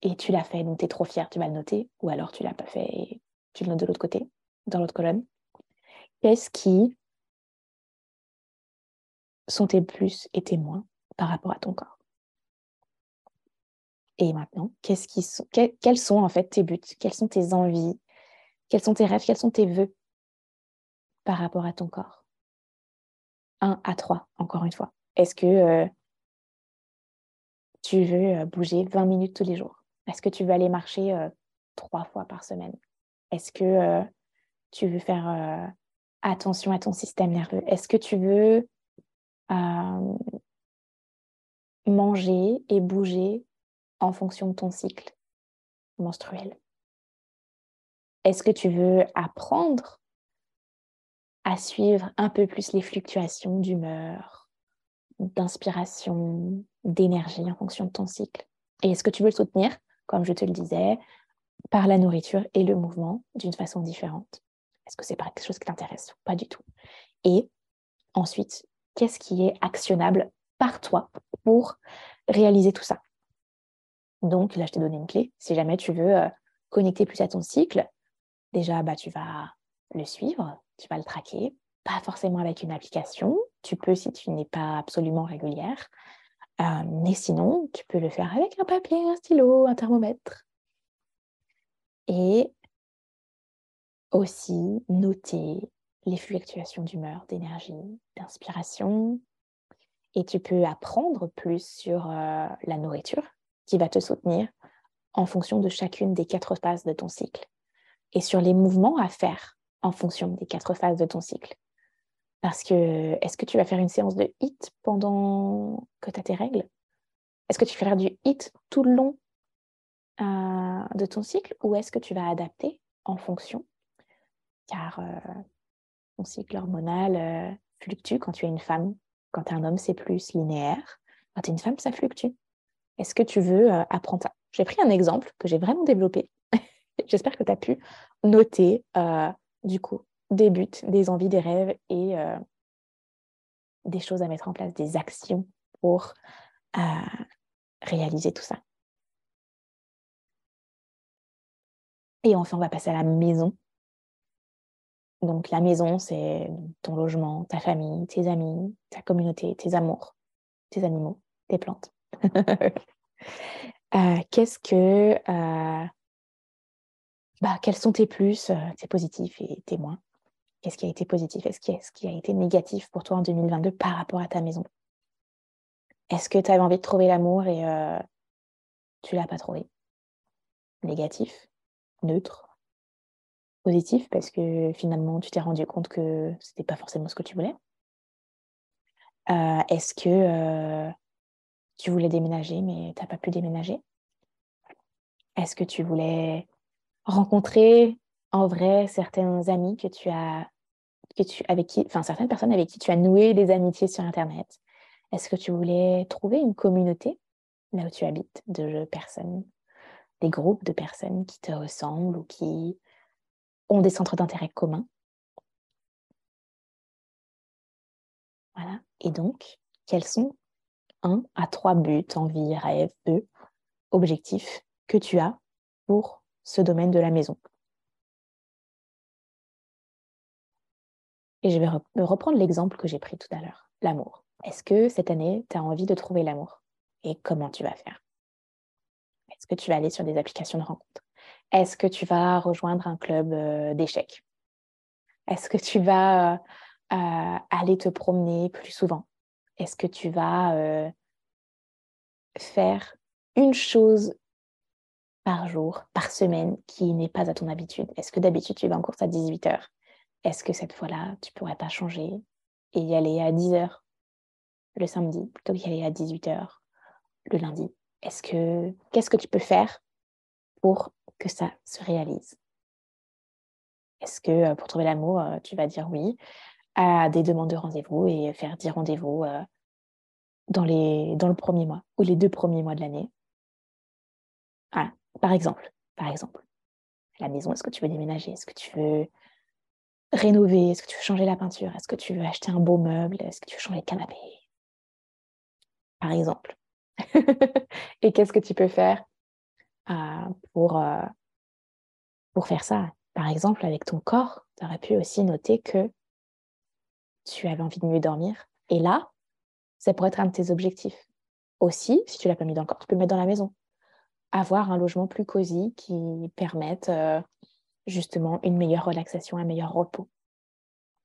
et tu l'as fait, donc tu es trop fière, tu vas le noter, ou alors tu l'as pas fait et tu le notes de l'autre côté, dans l'autre colonne? Qu'est-ce qui sont tes plus et tes moins par rapport à ton corps? Et maintenant, qu'est-ce qui sont, quels sont en fait tes buts? Quelles sont tes envies? Quels sont tes rêves? Quels sont tes vœux par rapport à ton corps? 1 à 3, encore une fois. Est-ce que euh, tu veux euh, bouger 20 minutes tous les jours? Est-ce que tu veux aller marcher euh, trois fois par semaine? Est-ce que euh, tu veux faire attention à ton système nerveux? Est-ce que tu veux manger et bouger en fonction de ton cycle menstruel? Est-ce que tu veux apprendre à suivre un peu plus les fluctuations d'humeur, d'inspiration, d'énergie en fonction de ton cycle Et est-ce que tu veux le soutenir comme je te le disais, par la nourriture et le mouvement d'une façon différente? Est-ce que c'est pas quelque chose qui t'intéresse? Pas du tout. Et ensuite, qu'est-ce qui est actionnable par toi pour réaliser tout ça? Donc là, je t'ai donné une clé. Si jamais tu veux euh, connecter plus à ton cycle, déjà, bah, tu vas le suivre, tu vas le traquer, pas forcément avec une application. Tu peux si tu n'es pas absolument régulière. Euh, mais sinon, tu peux le faire avec un papier, un stylo, un thermomètre. Et aussi noter les fluctuations d'humeur, d'énergie, d'inspiration. Et tu peux apprendre plus sur euh, la nourriture qui va te soutenir en fonction de chacune des quatre phases de ton cycle et sur les mouvements à faire en fonction des quatre phases de ton cycle. Parce que est-ce que tu vas faire une séance de HIT pendant que tu as tes règles? Est-ce que tu vas faire du HIT tout le long euh, de ton cycle? Ou est-ce que tu vas adapter en fonction? Car euh, ton cycle hormonal euh, fluctue quand tu es une femme. Quand tu es un homme, c'est plus linéaire. Quand tu es une femme, ça fluctue. Est-ce que tu veux apprendre ça? J'ai pris un exemple que j'ai vraiment développé. J'espère que tu as pu noter du coup des buts, des envies, des rêves et euh, des choses à mettre en place, des actions pour euh, réaliser tout ça. Et enfin, on va passer à la maison. Donc la maison, c'est ton logement, ta famille, tes amis, ta communauté, tes amours, tes animaux, tes plantes. Euh, qu'est-ce que... bah, quels sont tes plus, tes positifs et tes moins? Qu'est-ce qui a été positif? Est-ce ce qui a été négatif pour toi en 2022 par rapport à ta maison? Est-ce que tu avais envie de trouver l'amour et euh, tu l'as pas trouvé? Négatif Neutre Positif parce que finalement tu t'es rendu compte que ce n'était pas forcément ce que tu voulais? Euh, Est-ce que euh, tu voulais déménager mais tu n'as pas pu déménager? Est-ce que tu voulais rencontrer en vrai certains amis que tu as tu, avec qui, enfin certaines personnes avec qui tu as noué des amitiés sur Internet Est-ce que tu voulais trouver une communauté là où tu habites de personnes, des groupes de personnes qui te ressemblent ou qui ont des centres d'intérêt communs? Voilà. Et donc, quels sont un à trois buts, envies, rêves, objectifs que tu as pour ce domaine de la maison? Et je vais reprendre l'exemple que j'ai pris tout à l'heure, l'amour. Est-ce que cette année, tu as envie de trouver l'amour? Et comment tu vas faire? Est-ce que tu vas aller sur des applications de rencontres? Est-ce que tu vas rejoindre un club euh, d'échecs? Est-ce que tu vas euh, aller te promener plus souvent? Est-ce que tu vas faire une chose par jour, par semaine, qui n'est pas à ton habitude? Est-ce que d'habitude tu vas en course à 18h Est-ce que cette fois-là, tu pourrais pas changer et y aller à 10h le samedi plutôt qu'y aller à 18h le lundi? Est-ce que qu'est-ce que tu peux faire pour que ça se réalise? Est-ce que euh, pour trouver l'amour, euh, tu vas dire oui à des demandes de rendez-vous et faire 10 rendez-vous euh, dans, les, dans le premier mois ou les deux premiers mois de l'année? Par exemple, par exemple, la maison, est-ce que tu veux déménager? Est-ce que tu veux rénover? Est-ce que tu veux changer la peinture? Est-ce que tu veux acheter un beau meuble? Est-ce que tu veux changer le canapé? Par exemple. et qu'est-ce que tu peux faire euh, pour, euh, pour faire ça? Par exemple, avec ton corps, tu aurais pu aussi noter que tu avais envie de mieux dormir. Et là, ça pourrait être un de tes objectifs. Aussi, si tu l'as pas mis dans le corps, tu peux le mettre dans la maison. Avoir un logement plus cosy qui permette euh, justement une meilleure relaxation, un meilleur repos.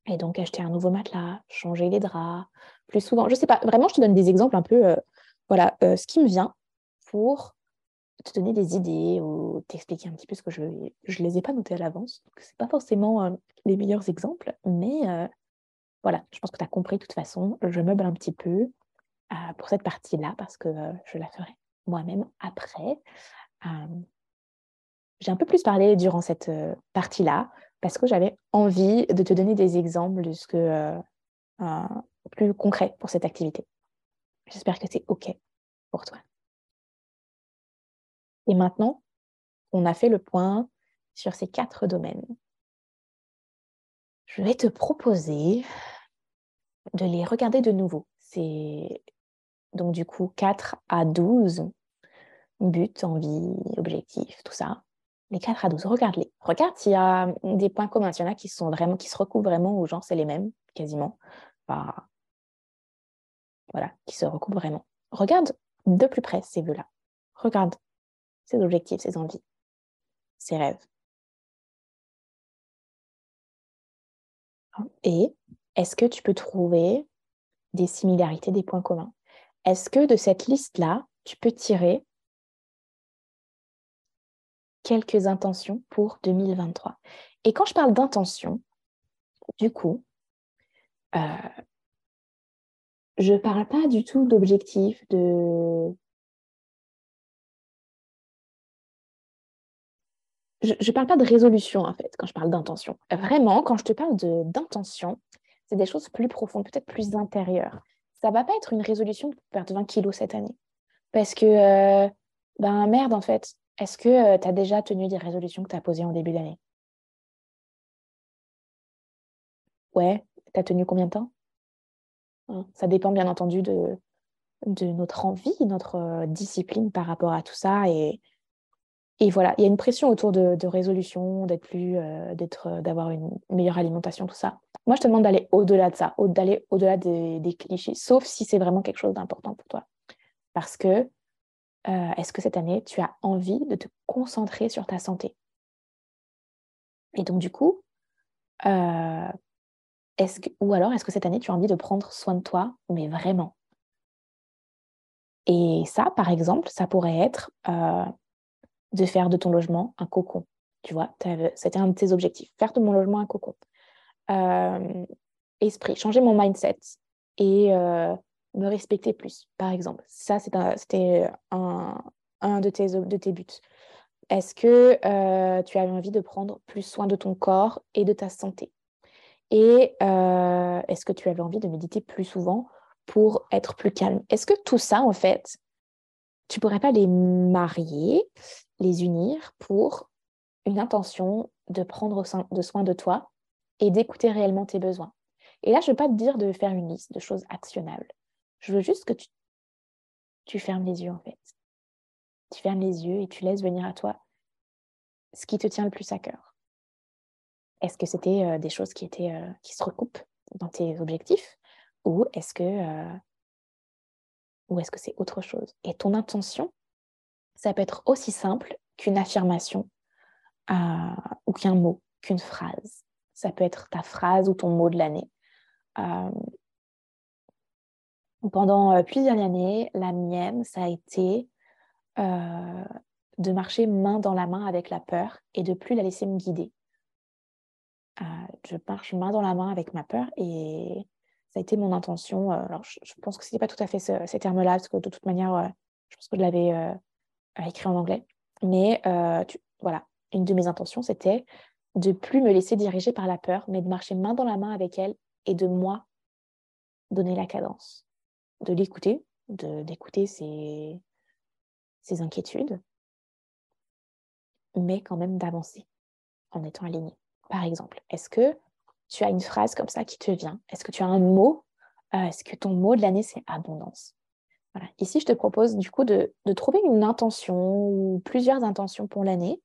Et donc acheter un nouveau matelas, changer les draps plus souvent. Je sais pas, vraiment, je te donne des exemples un peu voilà, euh, ce qui me vient pour te donner des idées ou t'expliquer un petit peu ce que je ne les ai pas notés à l'avance. Donc, ce n'est pas forcément euh, les meilleurs exemples, mais euh, voilà, je pense que tu as compris de toute façon. Je meuble un petit peu pour cette partie-là parce que je la ferai moi-même après. J'ai un peu plus parlé durant cette partie-là parce que j'avais envie de te donner des exemples de ce que plus concret pour cette activité. J'espère que c'est OK pour toi. Et maintenant, on a fait le point sur ces quatre domaines. Je vais te proposer de les regarder de nouveau. C'est donc du coup 4 à 12 buts, envie, objectifs, tout ça. Les 4 à 12, regarde-les. Regarde s'il y a des points communs. S'il y en a qui, se recoupent vraiment ou genre c'est les mêmes, quasiment. Bah, voilà, qui se recoupent vraiment. Regarde de plus près ces vœux-là. Regarde ces objectifs, ces envies, ces rêves. Et est-ce que tu peux trouver des similarités, des points communs? Est-ce que de cette liste-là, tu peux tirer quelques intentions pour 2023 Et quand je parle d'intention, du coup, euh, je parle pas du tout d'objectif, de. Je ne parle pas de résolution, en fait, quand je parle d'intention. Vraiment, quand je te parle d'intention, c'est des choses plus profondes, peut-être plus intérieures. Ça ne va pas être une résolution de perdre 20 kilos cette année. Parce que, euh, ben merde, en fait, est-ce que tu as déjà tenu des résolutions que tu as posées en début d'année? Ouais, tu as tenu combien de temps? Hein. Ça dépend bien entendu de, de notre envie, notre discipline par rapport à tout ça. Et, voilà, il y a une pression autour de, euh, d'avoir une meilleure alimentation, tout ça. Moi, je te demande d'aller au-delà de ça, d'aller au-delà des, clichés, sauf si c'est vraiment quelque chose d'important pour toi. Parce que, est-ce que cette année, tu as envie de te concentrer sur ta santé? Et donc, du coup, ou alors, est-ce que cette année, tu as envie de prendre soin de toi, mais vraiment? Et ça, par exemple, ça pourrait être euh, de faire de ton logement un cocon. Tu vois, c'était un de tes objectifs, faire de mon logement un cocon. Euh, esprit, changer mon mindset et euh, me respecter plus, par exemple. Ça, c'était un, un, de, tes, buts. Est-ce que tu avais envie de prendre plus soin de ton corps et de ta santé? Et euh, est-ce que tu avais envie de méditer plus souvent pour être plus calme? Est-ce que tout ça, en fait, tu pourrais pas les marier, les unir pour une intention de prendre de soin de toi et d'écouter réellement tes besoins? Et là, je ne veux pas te dire de faire une liste de choses actionnables. Je veux juste que tu, fermes les yeux, en fait. Tu fermes les yeux et tu laisses venir à toi ce qui te tient le plus à cœur. Est-ce que c'était euh, des choses qui, étaient, euh, qui se recoupent dans tes objectifs ou est-ce que euh, ou est-ce que c'est autre chose? Et ton intention, ça peut être aussi simple qu'une affirmation ou qu'un mot, qu'une phrase. Ça peut être ta phrase ou ton mot de l'année. Euh, pendant euh, plusieurs années, la mienne, ça a été de marcher main dans la main avec la peur et de plus la laisser me guider. je marche main dans la main avec ma peur et ça a été mon intention. alors, je, pense que ce n'était pas tout à fait ces termes-là, parce que de toute manière, je pense que je l'avais écrit en anglais. Mais voilà, une de mes intentions, c'était de plus me laisser diriger par la peur, mais de marcher main dans la main avec elle et de moi donner la cadence, de l'écouter, d'écouter ses, ses inquiétudes, mais quand même d'avancer en étant aligné. Par exemple, est-ce que tu as une phrase comme ça qui te vient? Est-ce que tu as un mot? Est-ce que ton mot de l'année, c'est abondance? Ici, je te propose du coup de, trouver une intention ou plusieurs intentions pour l'année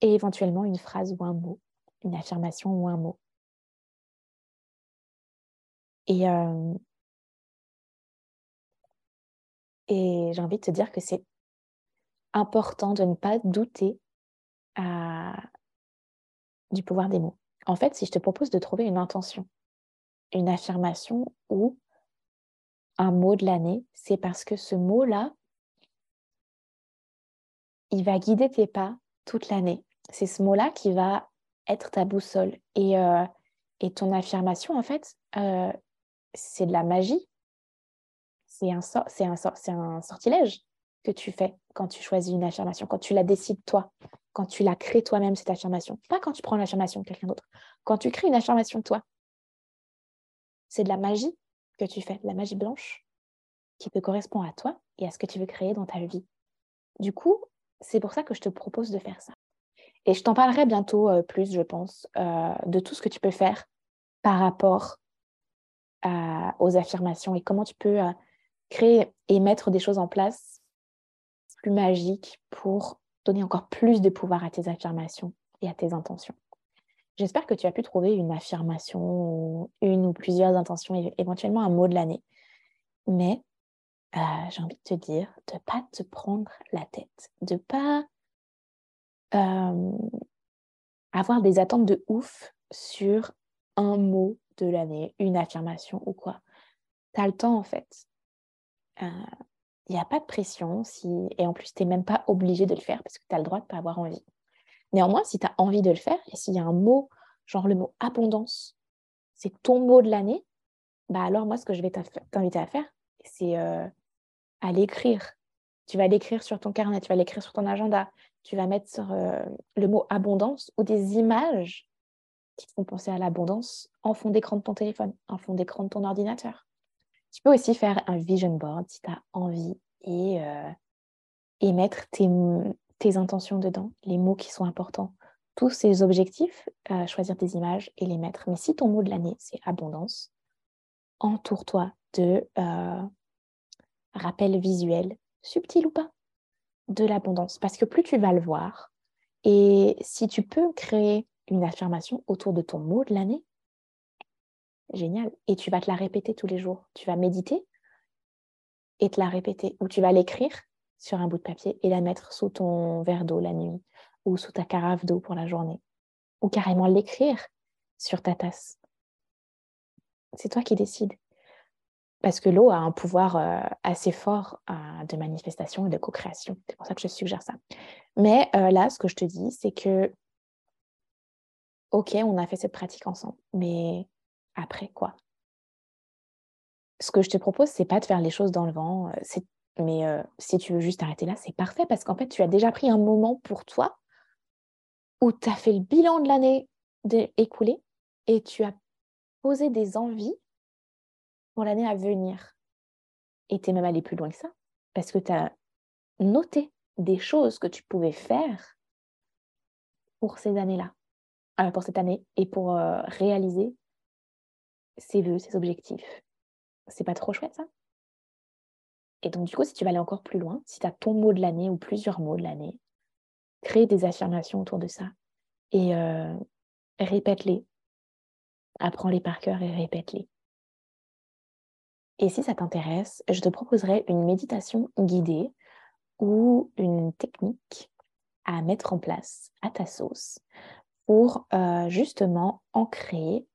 et éventuellement une phrase ou un mot, une affirmation ou un mot. Et, euh, et j'ai envie de te dire que c'est important de ne pas douter du pouvoir des mots. En fait, si je te propose de trouver une intention, une affirmation ou un mot de l'année, c'est parce que ce mot-là, il va guider tes pas toute l'année. C'est ce mot-là qui va être ta boussole. Et, euh, et ton affirmation, en fait, euh, c'est de la magie. C'est un, un, un sortilège que tu fais quand tu choisis une affirmation, quand tu la décides toi, quand tu la crées toi-même, cette affirmation. Pas quand tu prends l'affirmation de quelqu'un d'autre. Quand tu crées une affirmation toi, c'est de la magie que tu fais, la magie blanche, qui peut correspondre à toi et à ce que tu veux créer dans ta vie. Du coup, c'est pour ça que je te propose de faire ça. Et je t'en parlerai bientôt euh, plus, je pense, euh, de tout ce que tu peux faire par rapport aux affirmations et comment tu peux euh, créer et mettre des choses en place plus magiques pour donner encore plus de pouvoir à tes affirmations et à tes intentions. J'espère que tu as pu trouver une affirmation, une ou plusieurs intentions, éventuellement un mot de l'année. Mais euh, j'ai envie de te dire de ne pas te prendre la tête, de ne pas avoir des attentes de ouf sur un mot de l'année, une affirmation ou quoi. Tu le temps en fait. Il euh, n'y a pas de pression si... et en plus tu n'es même pas obligé de le faire parce que tu as le droit de ne pas avoir envie. Néanmoins, si tu as envie de le faire, et s'il y a un mot, genre le mot abondance, c'est ton mot de l'année, bah alors moi, ce que je vais t'inviter à faire, c'est euh, à l'écrire. Tu vas l'écrire sur ton carnet, tu vas l'écrire sur ton agenda, tu vas mettre sur, euh, le mot abondance ou des images qui te font penser à l'abondance en fond d'écran de ton téléphone, en fond d'écran de ton ordinateur. Tu peux aussi faire un vision board si tu as envie et, euh, et mettre tes, tes intentions dedans, les mots qui sont importants, tous ces objectifs, euh, choisir des images et les mettre. Mais si ton mot de l'année, c'est abondance, entoure-toi de euh, rappels visuels, subtils ou pas, de l'abondance. Parce que plus tu vas le voir, et si tu peux créer une affirmation autour de ton mot de l'année, génial. Et tu vas te la répéter tous les jours. Tu vas méditer et te la répéter. Ou tu vas l'écrire sur un bout de papier et la mettre sous ton verre d'eau la nuit ou sous ta carafe d'eau pour la journée. Ou carrément l'écrire sur ta tasse. C'est toi qui décides. Parce que l'eau a un pouvoir euh, assez fort euh, de manifestation et de co-création. C'est pour ça que je suggère ça. Mais euh, là, ce que je te dis, c'est que, OK, on a fait cette pratique ensemble, mais après quoi? Ce que je te propose, c'est pas de faire les choses dans le vent, c'est mais si tu veux juste arrêter là, c'est parfait parce qu'en fait, tu as déjà pris un moment pour toi où tu as fait le bilan de l'année écoulée et tu as posé des envies pour l'année à venir. Et tu es même allé plus loin que ça parce que tu as noté des choses que tu pouvais faire pour ces années-là, euh, pour cette année et pour réaliser ces vœux, ces objectifs. C'est pas trop chouette ça? Et donc, du coup, si tu vas aller encore plus loin, si tu as ton mot de l'année ou plusieurs mots de l'année, crée des affirmations autour de ça et euh, répète-les. Apprends-les par cœur et répète-les. Et si ça t'intéresse, je te proposerai une méditation guidée ou une technique à mettre en place à ta sauce pour euh, justement ancrer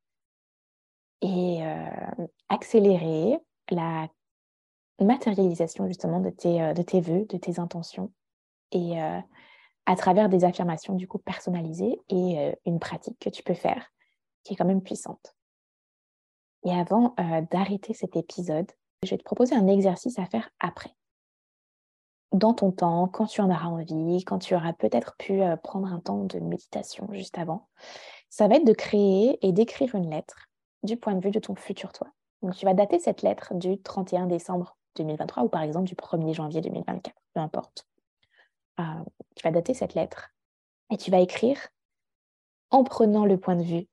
et euh, accélérer la matérialisation justement de tes, euh, de tes vœux, de tes intentions et à travers des affirmations du coup personnalisées et une pratique que tu peux faire qui est quand même puissante. Et avant d'arrêter cet épisode, je vais te proposer un exercice à faire après. Dans ton temps, quand tu en auras envie, quand tu auras peut-être pu prendre un temps de méditation juste avant, ça va être de créer et d'écrire une lettre du point de vue de ton futur toi. Donc tu vas dater cette lettre du 31 décembre 2023 ou par exemple du 1er janvier 2024, peu importe. tu vas dater cette lettre et tu vas écrire en prenant le point de vue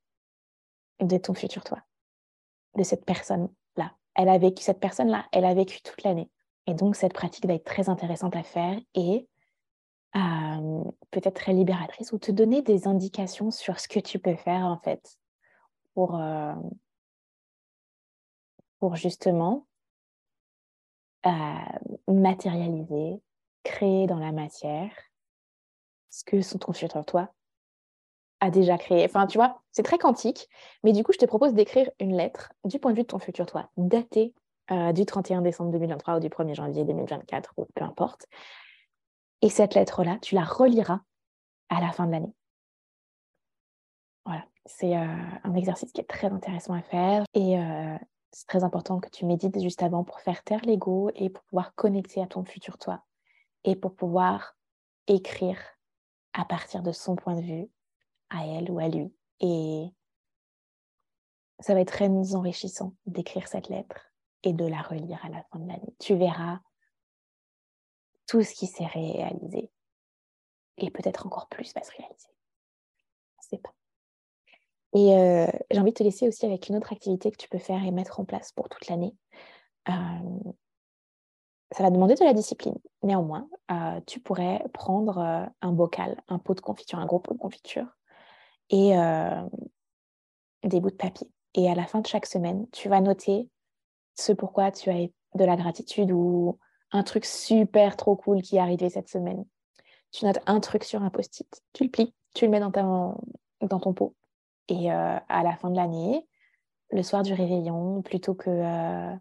de ton futur toi de cette personne-là. Elle a vécu, cette personne-là, elle a vécu toute l'année. Et donc, cette pratique va être très intéressante à faire et peut-être très libératrice ou te donner des indications sur ce que tu peux faire, en fait, pour, pour justement matérialiser, créer dans la matière ce que ton futur toi a déjà créé. Enfin, tu vois, c'est très quantique. Mais du coup, je te propose d'écrire une lettre du point de vue de ton futur toi, datée euh, du 31 décembre 2023 ou du 1er janvier 2024, ou peu importe. Et cette lettre-là, tu la reliras à la fin de l'année. Voilà, c'est euh, un exercice qui est très intéressant à faire. Et euh, c'est très important que tu médites juste avant pour faire taire l'ego et pour pouvoir connecter à ton futur toi et pour pouvoir écrire à partir de son point de vue à elle ou à lui. Et ça va être très enrichissant d'écrire cette lettre et de la relire à la fin de l'année. Tu verras tout ce qui s'est réalisé et peut-être encore plus va se réaliser. Je sais pas. Et euh, j'ai envie de te laisser aussi avec une autre activité que tu peux faire et mettre en place pour toute l'année. Euh, ça va demander de la discipline. Néanmoins, euh, tu pourrais prendre un bocal, un pot de confiture, un gros pot de confiture, et des bouts de papier. Et à la fin de chaque semaine, tu vas noter ce pourquoi tu as de la gratitude ou un truc super trop cool qui est arrivé cette semaine. Tu notes un truc sur un post-it, tu le plies, tu le mets dans, dans ton pot. Et euh, à la fin de l'année, le soir du réveillon, plutôt que euh,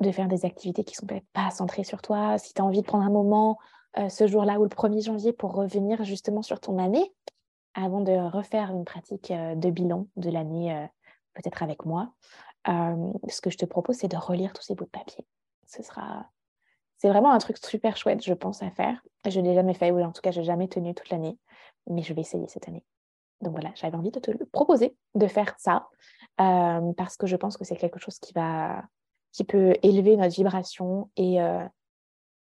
de faire des activités qui sont peut-être pas centrées sur toi, si tu as envie de prendre un moment euh, ce jour-là ou le 1er janvier pour revenir justement sur ton année avant de refaire une pratique de bilan de l'année, peut-être avec moi. ce que je te propose, c'est de relire tous ces bouts de papier. Ce sera... C'est vraiment un truc super chouette, je pense, à faire. Je ne l'ai jamais fait, ou en tout cas, je n'ai jamais tenu toute l'année, mais je vais essayer cette année. Donc voilà, j'avais envie de te proposer, de faire ça, parce que je pense que c'est quelque chose qui va qui peut élever notre vibration et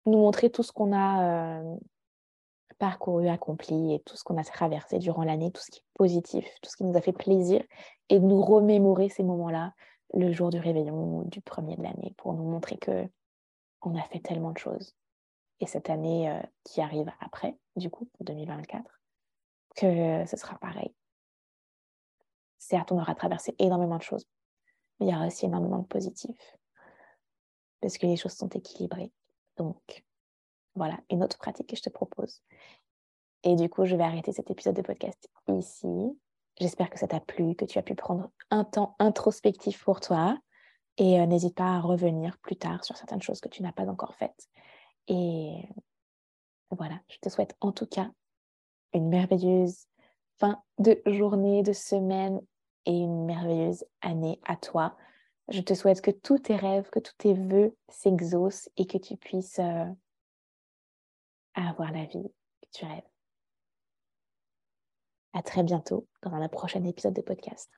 nous montrer tout ce qu'on a euh, parcouru, accompli et tout ce qu'on a traversé durant l'année, tout ce qui est positif, tout ce qui nous a fait plaisir et de nous remémorer ces moments-là le jour du réveillon du premier de l'année pour nous montrer que on a fait tellement de choses. Et cette année euh, qui arrive après, du coup, pour 2024, que ce sera pareil. Certes, on aura traversé énormément de choses, mais il y aura aussi énormément de positifs parce que les choses sont équilibrées. Donc, voilà, une autre pratique que je te propose. Et du coup, je vais arrêter cet épisode de podcast ici. J'espère que ça t'a plu, que tu as pu prendre un temps introspectif pour toi. Et euh, n'hésite pas à revenir plus tard sur certaines choses que tu n'as pas encore faites. Et voilà, je te souhaite en tout cas une merveilleuse fin de journée, de semaine et une merveilleuse année à toi. Je te souhaite que tous tes rêves, que tous tes vœux s'exaucent et que tu puisses euh, avoir la vie que tu rêves. À très bientôt dans un prochain épisode de podcast.